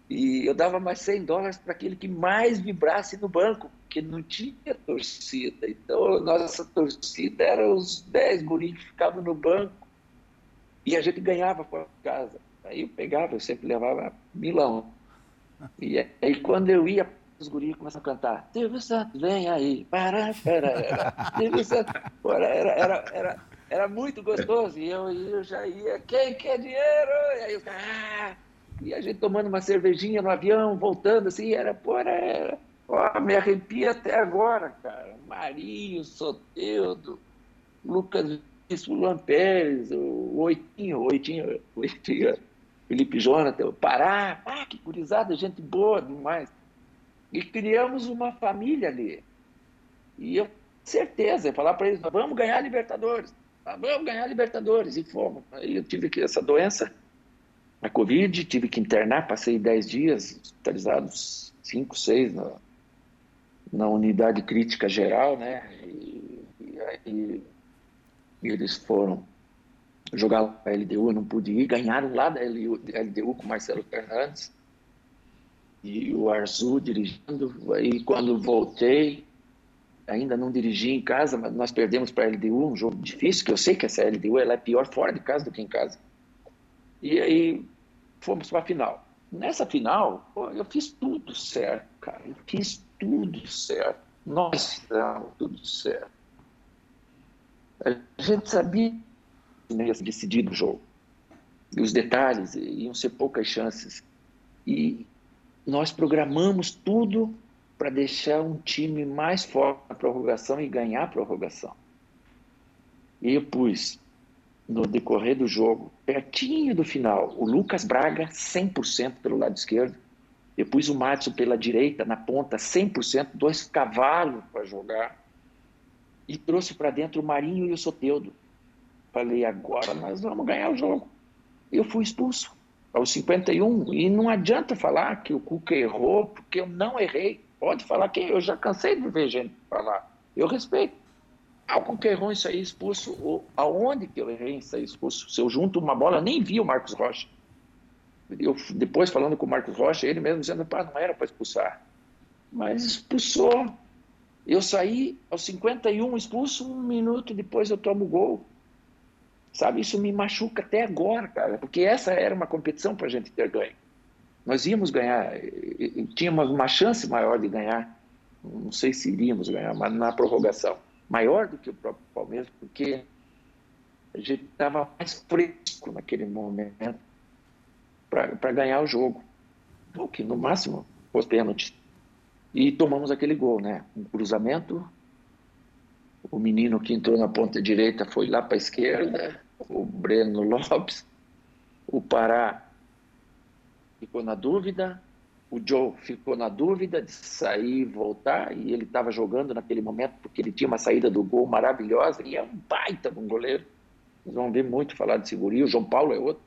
E eu dava mais 100 dólares para aquele que mais vibrasse no banco, porque não tinha torcida. Então, nossa torcida era os 10 guris que ficavam no banco e a gente ganhava por casa. Aí eu pegava, eu sempre levava milão. E aí, quando eu ia, os guris começam a cantar: Silvio Santos, vem aí, para, para. Silvio era, era, era, era muito gostoso. E eu, eu já ia: quem quer dinheiro? E aí eu, ah! E a gente tomando uma cervejinha no avião, voltando assim, era, pô, era, ó, me arrepia até agora, cara. Marinho, Soteudo, Lucas Vício, Luan Pérez, o Oitinho, Oitinho, Oitinho, Felipe Jonathan, Pará, ah, que gurizada, gente boa demais. E criamos uma família ali. E eu, certeza, falar para eles, vamos ganhar a Libertadores, vamos ganhar a Libertadores. E fomos. Aí eu tive que essa doença a Covid, tive que internar, passei 10 dias hospitalizados, 5, 6 na, na unidade crítica geral, né? E, e aí eles foram jogar a LDU, eu não pude ir, ganharam lá da LDU com Marcelo Fernandes e o Arzu dirigindo. Aí quando voltei, ainda não dirigi em casa, mas nós perdemos para a LDU, um jogo difícil, que eu sei que essa LDU ela é pior fora de casa do que em casa. E aí fomos para a final. Nessa final, pô, eu fiz tudo certo, cara. Eu fiz tudo certo. Nós fizemos tudo certo. A gente sabia que ia decidido o jogo. E os detalhes iam ser poucas chances. E nós programamos tudo para deixar um time mais forte na prorrogação e ganhar a prorrogação. E eu pus no decorrer do jogo, pertinho do final, o Lucas Braga 100% pelo lado esquerdo, depois o Matson pela direita, na ponta, 100%, dois cavalos para jogar, e trouxe para dentro o Marinho e o Soteudo. Falei, agora nós vamos ganhar o jogo. Eu fui expulso aos 51, e não adianta falar que o Cuca errou, porque eu não errei. Pode falar que eu já cansei de ver gente falar. Eu respeito. Algo que errou em sair expulso, ou aonde que eu errei em sair expulso? Se eu junto uma bola, nem vi o Marcos Rocha. Eu, depois, falando com o Marcos Rocha, ele mesmo dizendo, pá, não era para expulsar. Mas expulsou. Eu saí aos 51 expulso, um minuto depois eu tomo gol. Sabe, isso me machuca até agora, cara, porque essa era uma competição para a gente ter ganho. Nós íamos ganhar, tínhamos uma chance maior de ganhar. Não sei se iríamos ganhar, mas na prorrogação maior do que o próprio Palmeiras, porque a gente estava mais fresco naquele momento para ganhar o jogo. O que no máximo foi pênalti. E tomamos aquele gol, né? Um cruzamento. O menino que entrou na ponta direita foi lá para a esquerda, o Breno *laughs* Lopes. O Pará ficou na dúvida, o Joe ficou na dúvida de sair e voltar, e ele estava jogando naquele momento porque ele tinha uma saída do gol maravilhosa e é um baita um goleiro. Vocês vão ver muito falar de segurança. O João Paulo é outro.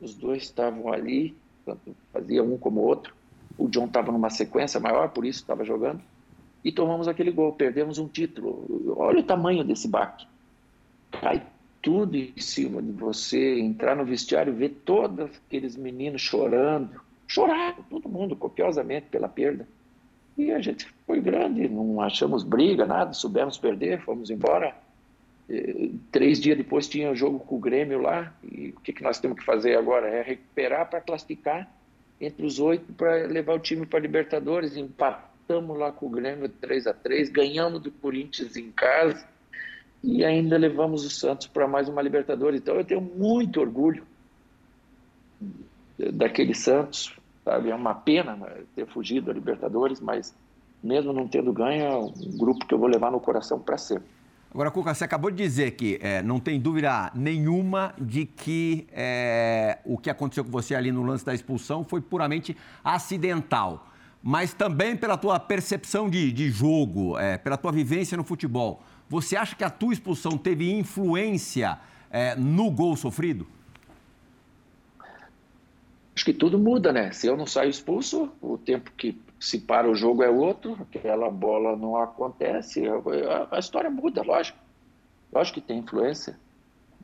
Os dois estavam ali, tanto fazia um como o outro. O John estava numa sequência maior, por isso estava jogando. E tomamos aquele gol, perdemos um título. Olha o tamanho desse baque. Cai tudo em cima de você, entrar no vestiário, ver todos aqueles meninos chorando choraram, todo mundo, copiosamente, pela perda. E a gente foi grande, não achamos briga, nada, soubemos perder, fomos embora. E, três dias depois tinha o jogo com o Grêmio lá, e o que, que nós temos que fazer agora? É recuperar para classificar entre os oito para levar o time para Libertadores. Empatamos lá com o Grêmio 3 a 3 ganhamos do Corinthians em casa e ainda levamos o Santos para mais uma Libertadores. Então eu tenho muito orgulho daquele Santos, Sabe? É uma pena né, ter fugido da Libertadores, mas mesmo não tendo ganho, é um grupo que eu vou levar no coração para sempre. Agora, Cuca, você acabou de dizer que é, não tem dúvida nenhuma de que é, o que aconteceu com você ali no lance da expulsão foi puramente acidental. Mas também pela tua percepção de, de jogo, é, pela tua vivência no futebol. Você acha que a tua expulsão teve influência é, no gol sofrido? acho que tudo muda, né? Se eu não saio expulso, o tempo que se para o jogo é outro, aquela bola não acontece, a, história muda, lógico. Lógico que tem influência.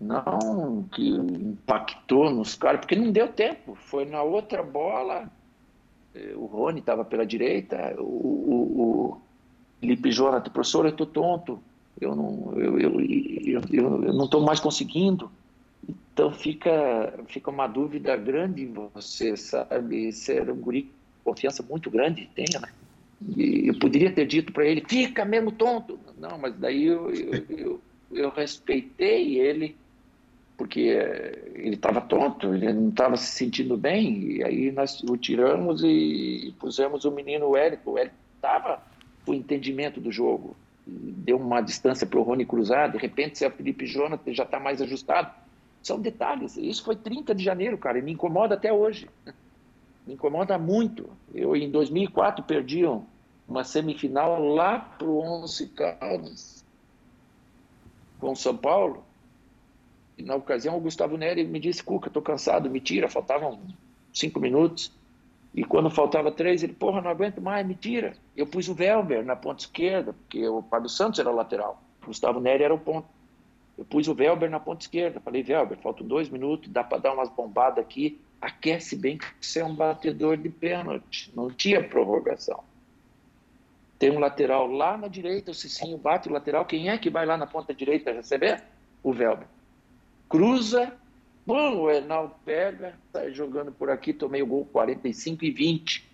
Não que impactou nos caras, porque não deu tempo. Foi na outra bola, o Rony estava pela direita, o, o, o Felipe Jonathan, professor, eu estou tonto, eu não eu, eu, eu, eu não estou mais conseguindo. Então fica, fica uma dúvida grande em você, sabe? Ser um guri com confiança muito grande, tenha, né? E eu poderia ter dito para ele, fica mesmo tonto. Não, mas daí eu, eu, eu, eu respeitei ele, porque ele estava tonto, ele não estava se sentindo bem, e aí nós o tiramos e pusemos o menino Érico. O Érico estava com o entendimento do jogo, deu uma distância para o Rony cruzar, de repente se a Felipe Jonathan já está mais ajustado. São detalhes, isso foi 30 de janeiro, cara, e me incomoda até hoje. *laughs* Me incomoda muito. Eu, em 2004, perdi uma semifinal lá para o Onze Caldas, com São Paulo, na ocasião, o Gustavo Neri me disse: Cuca, estou cansado, me tira. Faltavam cinco minutos. E quando faltava três, ele: Porra, não aguento mais, me tira. Eu pus o Velber na ponta esquerda, porque o Fábio Santos era o lateral. O Gustavo Neri era o ponto. Eu pus o Velber na ponta esquerda. Falei: Velber, faltam dois minutos, dá para dar umas bombadas aqui. Aquece bem que você é um batedor de pênalti. Não tinha prorrogação. Tem um lateral lá na direita, o Cicinho bate o lateral. Quem é que vai lá na ponta direita receber? O Velber cruza, bom, o Enaldo pega, sai jogando por aqui, tomei o gol 45 e 20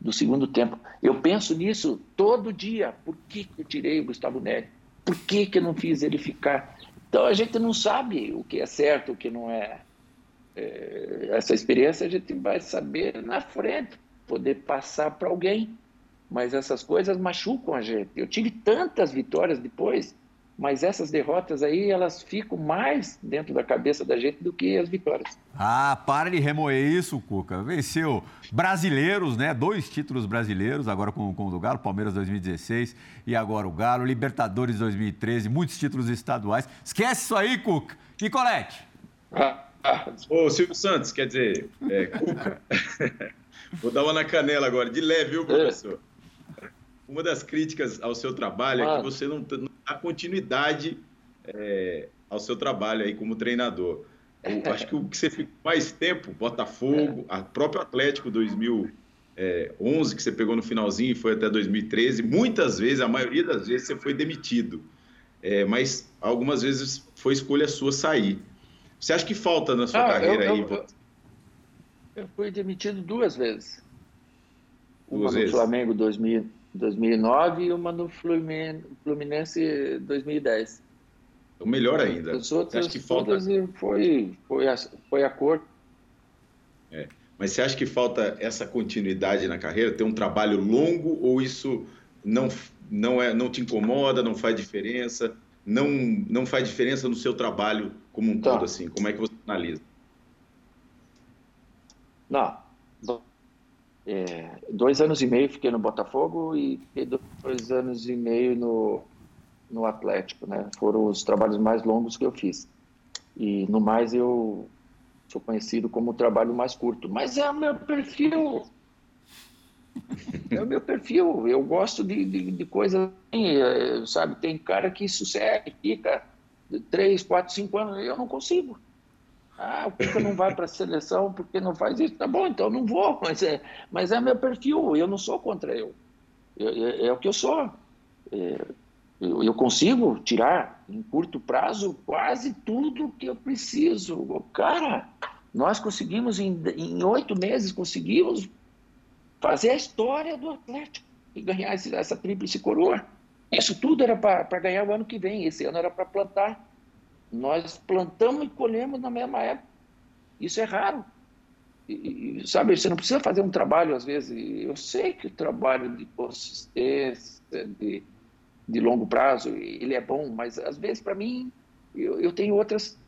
do segundo tempo. Eu penso nisso todo dia. Por que, que eu tirei o Gustavo Neri? Por que, que eu não fiz ele ficar? Então a gente não sabe o que é certo, o que não é. é essa experiência a gente vai saber na frente, poder passar para alguém. Mas essas coisas machucam a gente. Eu tive tantas vitórias depois mas essas derrotas aí, elas ficam mais dentro da cabeça da gente do que as vitórias. Ah, para de remoer isso, Cuca. Venceu brasileiros, né? Dois títulos brasileiros, agora com, com o do Galo, Palmeiras 2016 e agora o Galo, Libertadores 2013, muitos títulos estaduais. Esquece isso aí, Cuca. Nicolete. Ah, ah. Ô, Silvio Santos, quer dizer, é, Cuca. *laughs* Vou dar uma na canela agora, de leve, viu, professor? Uma das críticas ao seu trabalho é que você não, não dá continuidade é, ao seu trabalho aí como treinador. Eu *laughs* acho que o que você ficou mais tempo, Botafogo, a próprio Atlético 2011, que você pegou no finalzinho e foi até 2013, muitas vezes, a maioria das vezes, você foi demitido. É, mas algumas vezes foi escolha sua sair. Você acha que falta na sua ah, carreira eu, aí? Eu, eu, fui demitido duas vezes. Duas uma vezes? no Flamengo 2000, 2009 e uma no Fluminense 2010. Então, melhor ainda. As outras que falta... foi, foi, a, foi a cor. É. Mas você acha que falta essa continuidade na carreira, ter um trabalho longo ou isso não, não, é, não te incomoda, não faz diferença? Não, não faz diferença no seu trabalho como um tá. todo, assim? Como é que você analisa? Não, é, dois anos e meio fiquei no Botafogo e dois anos e meio no, no Atlético, né? Foram os trabalhos mais longos que eu fiz. E no mais eu sou conhecido como o trabalho mais curto. Mas é o meu perfil. É o meu perfil. Eu gosto de, de, de coisas assim, é, sabe? Tem cara que sucede, fica três, quatro, cinco anos. Eu não consigo. Ah, o Cuca não vai para a seleção porque não faz isso. Tá bom, então não vou, *laughs* mas é, mas é meu perfil, eu não sou contra eu. É, é o que eu sou. É, eu, eu, consigo tirar em curto prazo quase tudo que eu preciso. Cara, nós conseguimos em oito meses, conseguimos fazer a história do Atlético e ganhar esse, essa tríplice coroa. Isso tudo era para ganhar o ano que vem, esse ano era para plantar. Nós plantamos e colhemos na mesma época. Isso é raro. E, sabe, você não precisa fazer um trabalho, às vezes. Eu sei que o trabalho de consistência, de, de longo prazo, ele é bom, mas às vezes, para mim, eu, eu, tenho outras,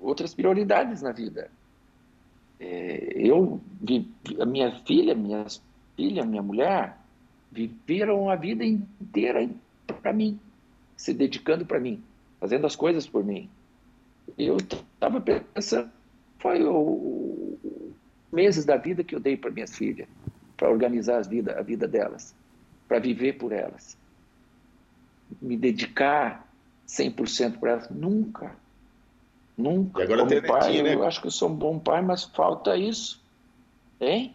outras prioridades na vida. É, eu, a minha filha, minha filha, minha mulher, viveram a vida inteira para mim, se dedicando para mim fazendo as coisas por mim. Eu estava pensando, foi o, meses da vida que eu dei para minhas filhas, para organizar as vida, a vida delas, para viver por elas. Me dedicar 100% para elas, nunca. Nunca. E agora Como tem pai, netinho, né? eu acho que eu sou um bom pai, mas falta isso. Hein?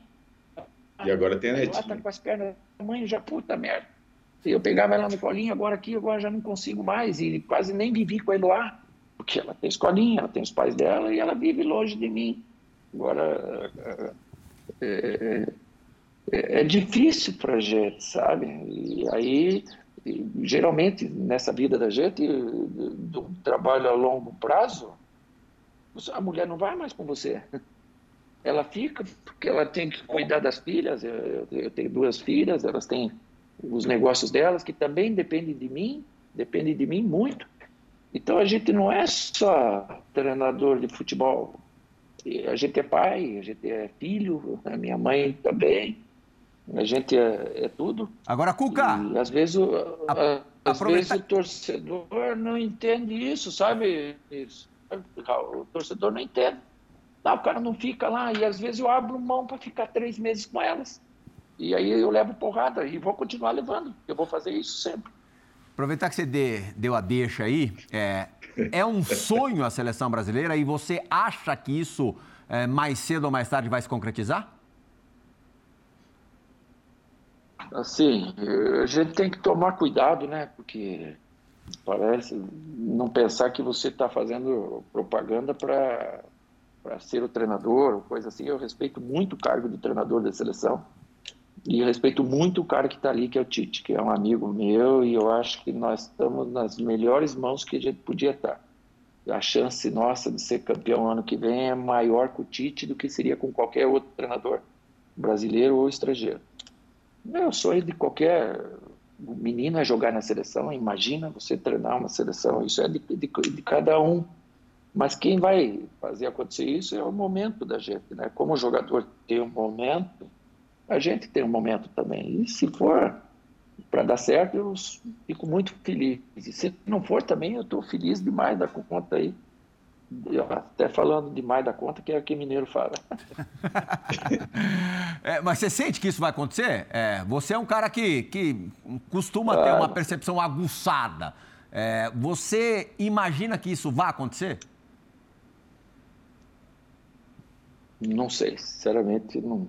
E agora tem a netinha. Ela tá com as pernas, mãe, já puta merda. Eu pegava ela no colinho, agora aqui, agora já não consigo mais. E quase nem vivi com ele lá, porque ela tem escolinha, ela tem os pais dela e ela vive longe de mim. Agora, é, é, é, é difícil pra gente, sabe? E aí, geralmente, nessa vida da gente, do trabalho a longo prazo, a mulher não vai mais com você. Ela fica porque ela tem que cuidar das filhas. Eu, eu tenho duas filhas, elas têm os negócios delas que também dependem de mim, dependem de mim muito. Então a gente não é só treinador de futebol. A gente é pai, a gente é filho, a minha mãe também. A gente é, é tudo. Agora, Cuca. E, às vezes, o, a, às vezes o torcedor não entende isso, sabe? Isso. O torcedor não entende. Não, o cara não fica lá e às vezes eu abro mão para ficar três meses com elas. E aí eu levo porrada e vou continuar levando. Eu vou fazer isso sempre. Aproveitar que você dê, deu a deixa aí, é, é um sonho a seleção brasileira e você acha que isso é, mais cedo ou mais tarde vai se concretizar? Assim, a gente tem que tomar cuidado, né? Porque parece não pensar que você está fazendo propaganda para ser o treinador coisa assim. Eu respeito muito o cargo do treinador da seleção e respeito muito o cara que está ali, que é o Tite, que é um amigo meu, e eu acho que nós estamos nas melhores mãos que a gente podia estar. A chance nossa de ser campeão ano que vem é maior com o Tite do que seria com qualquer outro treinador, brasileiro ou estrangeiro. É o sonho de qualquer menino é jogar na seleção. Imagina você treinar uma seleção, isso é de, de, de cada um. Mas quem vai fazer acontecer isso é o momento da gente, né? Como o jogador tem um momento, a gente tem um momento também. E se for para dar certo, eu fico muito feliz. E se não for também, eu estou feliz demais da conta aí. Até falando demais da conta, que é o que mineiro fala. *laughs* é, mas você sente que isso vai acontecer? É, você é um cara que, que costuma ter uma percepção aguçada. É, você imagina que isso vai acontecer? Não sei, sinceramente, não,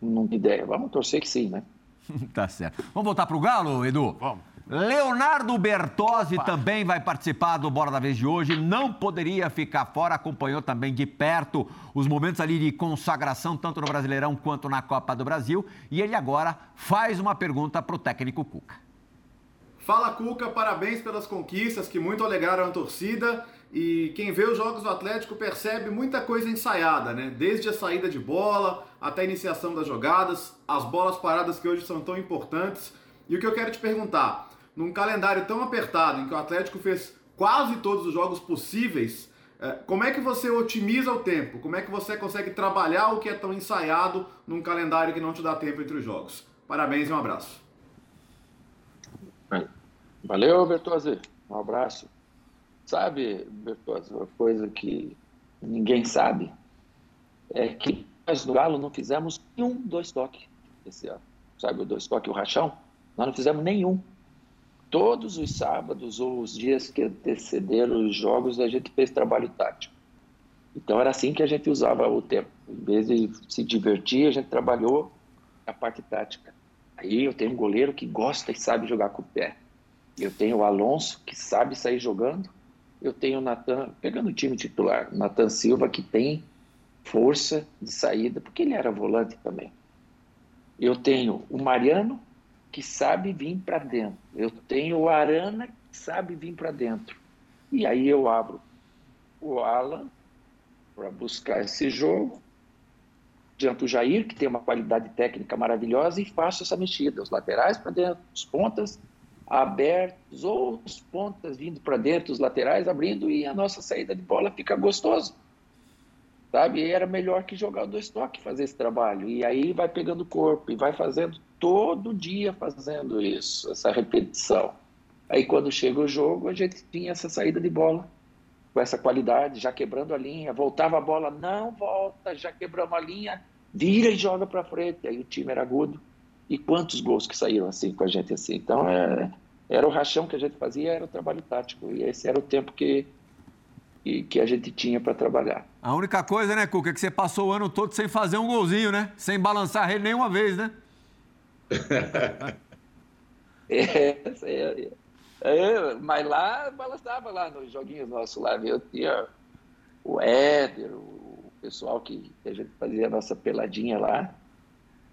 não tem ideia. Vamos torcer que sim, né? *laughs* tá certo. Vamos voltar para o Galo, Edu? Vamos. Leonardo Bertozzi Opa. também vai participar do Bora da Vez de hoje. Não poderia ficar fora, acompanhou também de perto os momentos ali de consagração, tanto no Brasileirão quanto na Copa do Brasil. E ele agora faz uma pergunta para o técnico Cuca. Fala Cuca, parabéns pelas conquistas que muito alegraram a torcida. E quem vê os jogos do Atlético percebe muita coisa ensaiada, né? Desde a saída de bola até a iniciação das jogadas, as bolas paradas que hoje são tão importantes. E o que eu quero te perguntar, num calendário tão apertado, em que o Atlético fez quase todos os jogos possíveis, é, como é que você otimiza o tempo? Como é que você consegue trabalhar o que é tão ensaiado num calendário que não te dá tempo entre os jogos? Parabéns e um abraço. Valeu, Bertozzi. Um abraço. Sabe, uma coisa que ninguém sabe é que nós do Galo não fizemos nenhum dois toques esse ano. Sabe o dois toques, o rachão? Nós não fizemos nenhum. Todos os sábados ou os dias que antecederam os jogos, a gente fez trabalho tático. Então era assim que a gente usava o tempo. Em vez de se divertir, a gente trabalhou a parte tática. Aí eu tenho um goleiro que gosta e sabe jogar com o pé. Eu tenho o Alonso, que sabe sair jogando eu tenho o Natan, pegando o time titular, Natan Silva, que tem força de saída, porque ele era volante também. Eu tenho o Mariano, que sabe vir para dentro. Eu tenho o Arana, que sabe vir para dentro. E aí eu abro o Alan para buscar esse jogo. Adianto o Jair, que tem uma qualidade técnica maravilhosa, e faço essa mexida. Os laterais para dentro, os pontas abertos, ou os pontas vindo para dentro, os laterais abrindo, e a nossa saída de bola fica gostosa. Sabe? E era melhor que jogar o dois toques, fazer esse trabalho. E aí vai pegando o corpo e vai fazendo todo dia fazendo isso, essa repetição. Aí quando chega o jogo, a gente tinha essa saída de bola com essa qualidade, já quebrando a linha, voltava a bola, não volta, já quebramos a linha, vira e joga para frente. Aí o time era agudo. E quantos gols que saíram assim com a gente assim? Então, é, era o rachão que a gente fazia, era o trabalho tático. E esse era o tempo que, e que a gente tinha para trabalhar. A única coisa, né, Cuca, é que você passou o ano todo sem fazer um golzinho, né? Sem balançar a rede nenhuma vez, né? *laughs* é, é, é, mas lá balançava lá nos joguinhos nossos lá, eu tinha o Éder, o pessoal que, que a gente fazia a nossa peladinha lá.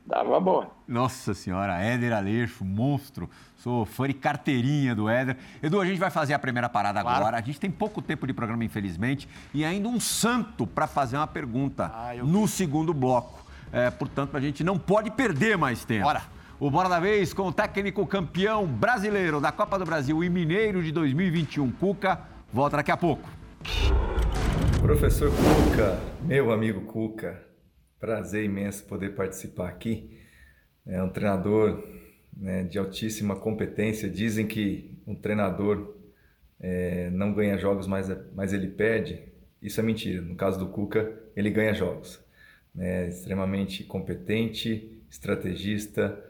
Dava boa. Nossa senhora, Éder Aleixo, monstro. Sou fã de carteirinha do Éder. Edu, a gente vai fazer a primeira parada claro. agora. A gente tem pouco tempo de programa, infelizmente, e ainda um santo para fazer uma pergunta ah, no segundo bloco. É, portanto, a gente não pode perder mais tempo. Bora. O Bora da Vez com o técnico campeão brasileiro da Copa do Brasil e Mineiro de 2021, Cuca, volta daqui a pouco. Professor Cuca, meu amigo Cuca, Prazer imenso poder participar aqui. É um treinador né, de altíssima competência. Dizem que um treinador é, não ganha jogos, mas, mas ele perde. Isso é mentira. No caso do Cuca, ele ganha jogos. É extremamente competente, estrategista,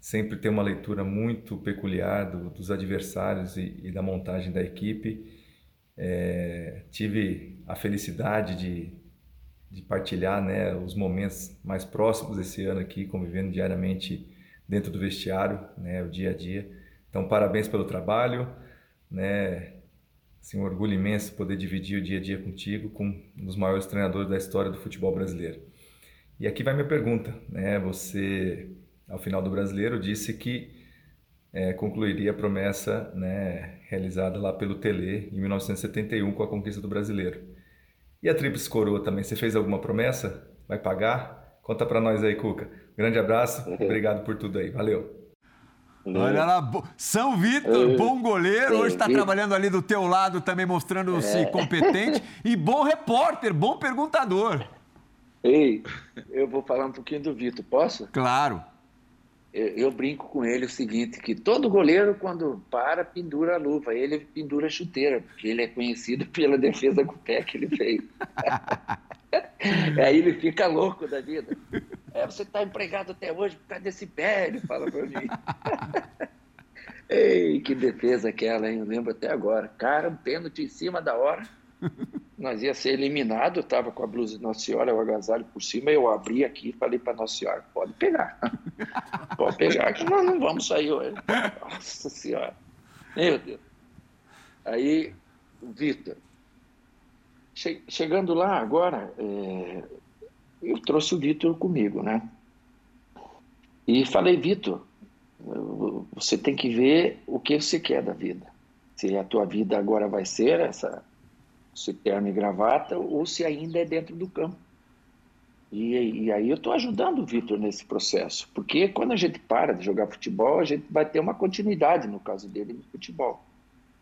sempre tem uma leitura muito peculiar do, dos adversários e, e, da montagem da equipe. É, tive a felicidade de de partilhar né, os momentos mais próximos esse ano aqui, convivendo diariamente dentro do vestiário, né, o dia a dia. Então, parabéns pelo trabalho, né, assim, um orgulho imenso poder dividir o dia a dia contigo, com um dos maiores treinadores da história do futebol brasileiro. E aqui vai minha pergunta, né, você, ao final do Brasileiro, disse que é, concluiria a promessa né, realizada lá pelo Tele em 1971 com a conquista do Brasileiro. E a Tríplice Coroa também, você fez alguma promessa? Vai pagar? Conta para nós aí, Cuca. Grande abraço, uhum. *laughs* obrigado por tudo aí. Valeu. Olha lá, São Vitor, bom goleiro, hoje está trabalhando ali do teu lado também mostrando-se é. competente *laughs* e bom repórter, bom perguntador. Ei, eu vou falar um pouquinho do Vitor, posso? Claro eu, brinco com ele o seguinte, que todo goleiro, quando para, pendura a luva. Ele pendura a chuteira, porque ele é conhecido *laughs* pela defesa com o pé que ele fez. *laughs* Aí ele fica louco da vida. É, você está empregado até hoje por causa desse pé, ele fala para mim. *laughs* Ei, que defesa aquela, hein? Eu lembro até agora. Cara, um pênalti em cima da hora *laughs* nós ia ser eliminado, estava com a blusa de Nossa Senhora, o agasalho por cima, eu abri aqui e falei para Nossa Senhora, pode pegar. *laughs* pode pegar, que nós não vamos sair hoje. *laughs* Nossa Senhora. Meu Deus. Aí, Vitor, che chegando lá agora, é, eu trouxe o Vitor comigo, né? E falei, Vitor, você tem que ver o que você quer da vida. Se a tua vida agora vai ser essa se terno e gravata ou se ainda é dentro do campo. E, e aí eu estou ajudando o Vitor nesse processo, porque quando a gente para de jogar futebol, a gente vai ter uma continuidade, no caso dele, no futebol.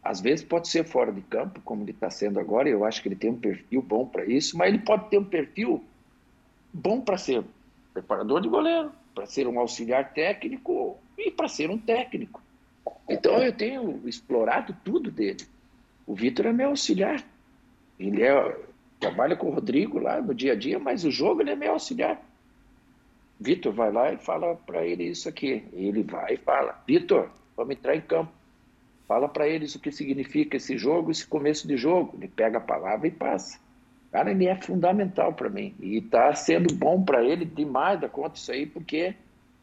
Às vezes pode ser fora de campo, como ele está sendo agora, eu acho que ele tem um perfil bom para isso, mas ele pode ter um perfil bom para ser preparador de goleiro, para ser um auxiliar técnico e para ser um técnico. Então eu tenho explorado tudo dele. O Vitor é meu auxiliar ele é, trabalha com o Rodrigo lá no dia a dia, mas o jogo ele é meu auxiliar. Vitor vai lá e fala para ele isso aqui. Ele vai e fala: Vitor, vamos entrar em campo. Fala para eles o que significa esse jogo, esse começo de jogo. Ele pega a palavra e passa. Cara, ele é fundamental para mim. E está sendo bom para ele demais da conta isso aí, porque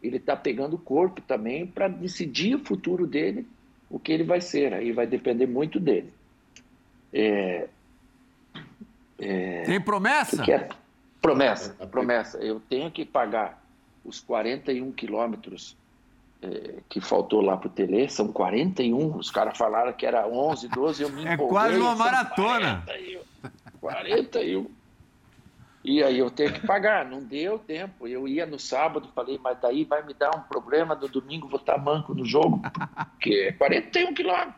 ele está pegando o corpo também para decidir o futuro dele, o que ele vai ser. Aí vai depender muito dele. É, é, Tem promessa? Que é? Promessa, promessa. Eu tenho que pagar os 41 quilômetros é, que faltou lá para o Tele, são 41. Os caras falaram que era 11, 12, eu me É quase uma maratona. 41. 41. E aí eu tenho que pagar, não deu tempo. Eu ia no sábado, falei, mas daí vai me dar um problema, no domingo vou estar manco no jogo, porque é 41 quilômetros.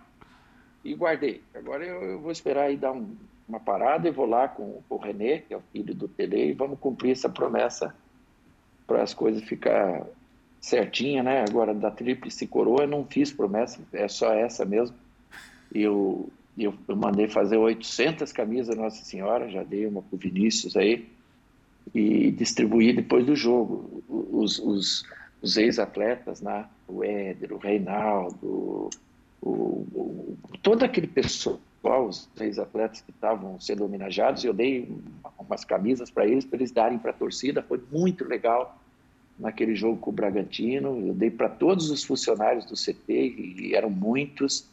E guardei. Agora eu, eu vou esperar aí dar um, uma parada e vou lá com, o Renê, que é o filho do Tele, e vamos cumprir essa promessa para as coisas ficar certinha, né? Agora, da tríplice coroa, eu não fiz promessa, é só essa mesmo. Eu, eu, eu mandei fazer 800 camisas Nossa Senhora, já dei uma para o Vinícius aí, e distribuí depois do jogo. Os, os, os ex-atletas, né? O Éder, o Reinaldo, o, o, todo aquele pessoal qual os três atletas que estavam sendo homenageados. Eu dei umas camisas para eles, para eles darem para a torcida. Foi muito legal naquele jogo com o Bragantino. Eu dei para todos os funcionários do CT, e eram muitos,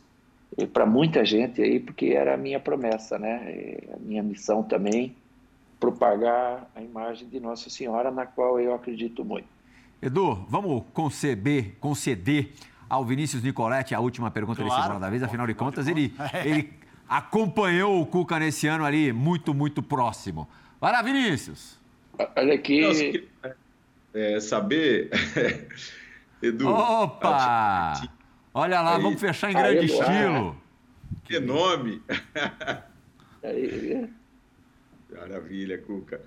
para muita gente aí, porque era a minha promessa, né? A minha missão também, propagar a imagem de Nossa Senhora, na qual eu acredito muito. Edu, vamos conceder, conceder ao Vinícius Nicoletti a última pergunta claro. desse Bola da Vez. Afinal de contas, ele, ele *laughs* acompanhou o Cuca nesse ano ali muito, muito próximo. Vai lá, Vinícius. Olha aqui é, saber, *laughs* Edu. Opa! Olha lá, aí, vamos fechar em grande aí, estilo. Que nome! *laughs* Maravilha, Cuca.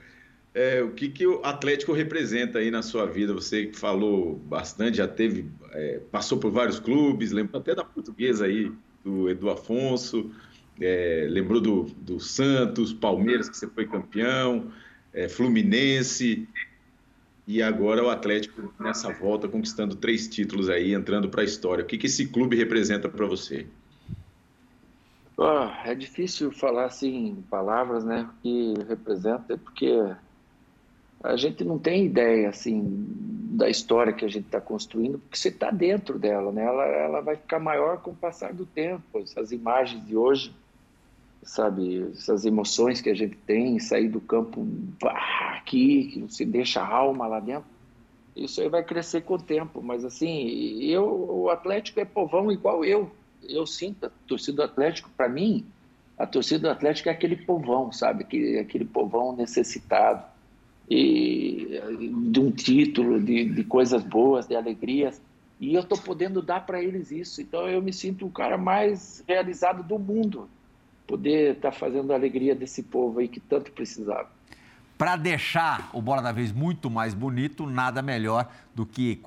É, o que, que o Atlético representa aí na sua vida? Você que falou bastante, já teve, é, passou por vários clubes, lembra até da portuguesa aí, do Edu Afonso, é, lembrou do, do Santos, Palmeiras, que você foi campeão, é, Fluminense, e agora o Atlético nessa volta conquistando três títulos aí, entrando para a história. O que, que esse clube representa para você? Oh, é difícil falar assim em palavras, né? O que representa, porque a gente não tem ideia assim da história que a gente está construindo, porque você está dentro dela, né? Ela, ela vai ficar maior com o passar do tempo. Essas imagens de hoje sabe, essas emoções que a gente tem, sair do campo aqui, que você deixa a alma lá dentro, isso aí vai crescer com o tempo, mas assim, eu, o Atlético é povão igual eu, eu sinto a torcida do Atlético, para mim, a torcida do Atlético é aquele povão, sabe, aquele, aquele povão necessitado, e de um título, de, de coisas boas, de alegrias, e eu estou podendo dar para eles isso, então eu me sinto o cara mais realizado do mundo, poder estar tá fazendo a alegria desse povo aí que tanto precisava. Para deixar o Bola da Vez muito mais bonito, nada melhor do que,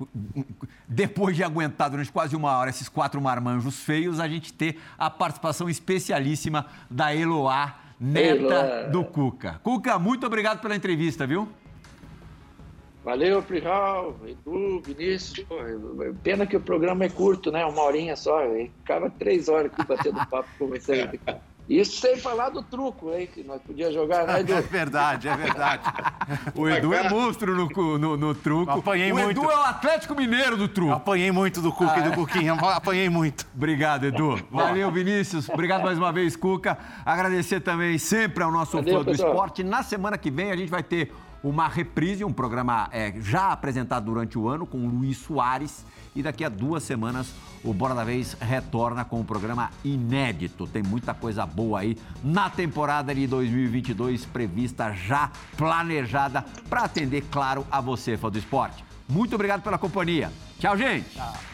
depois de aguentar durante quase uma hora esses quatro marmanjos feios, a gente ter a participação especialíssima da Eloá, neta Eloá. do Cuca. Cuca, muito obrigado pela entrevista, viu? Valeu, Plihal, Edu, Vinícius. pena que o programa é curto, né? Uma horinha só. Ficava três horas aqui batendo papo, conversando. *laughs* Isso sem falar do truco, hein? Que nós podíamos jogar, né, Edu? É verdade, é verdade. *laughs* o Edu é monstro no, no, no truco. Eu apanhei o muito. Edu é o Atlético Mineiro do truco. Eu apanhei muito do Cuca ah, e do Cuquinha. Apanhei muito. Obrigado, Edu. *laughs* Valeu, Vinícius. Obrigado mais uma vez, Cuca. Agradecer também sempre ao nosso Valeu, fã do pessoal. esporte. Na semana que vem a gente vai ter uma reprise, um programa é, já apresentado durante o ano com o Luiz Soares. E daqui a duas semanas o Bora da Vez retorna com um programa inédito. Tem muita coisa boa aí na temporada de 2022 prevista, já planejada para atender, claro, a você, fã do esporte. Muito obrigado pela companhia. Tchau, gente. Tchau.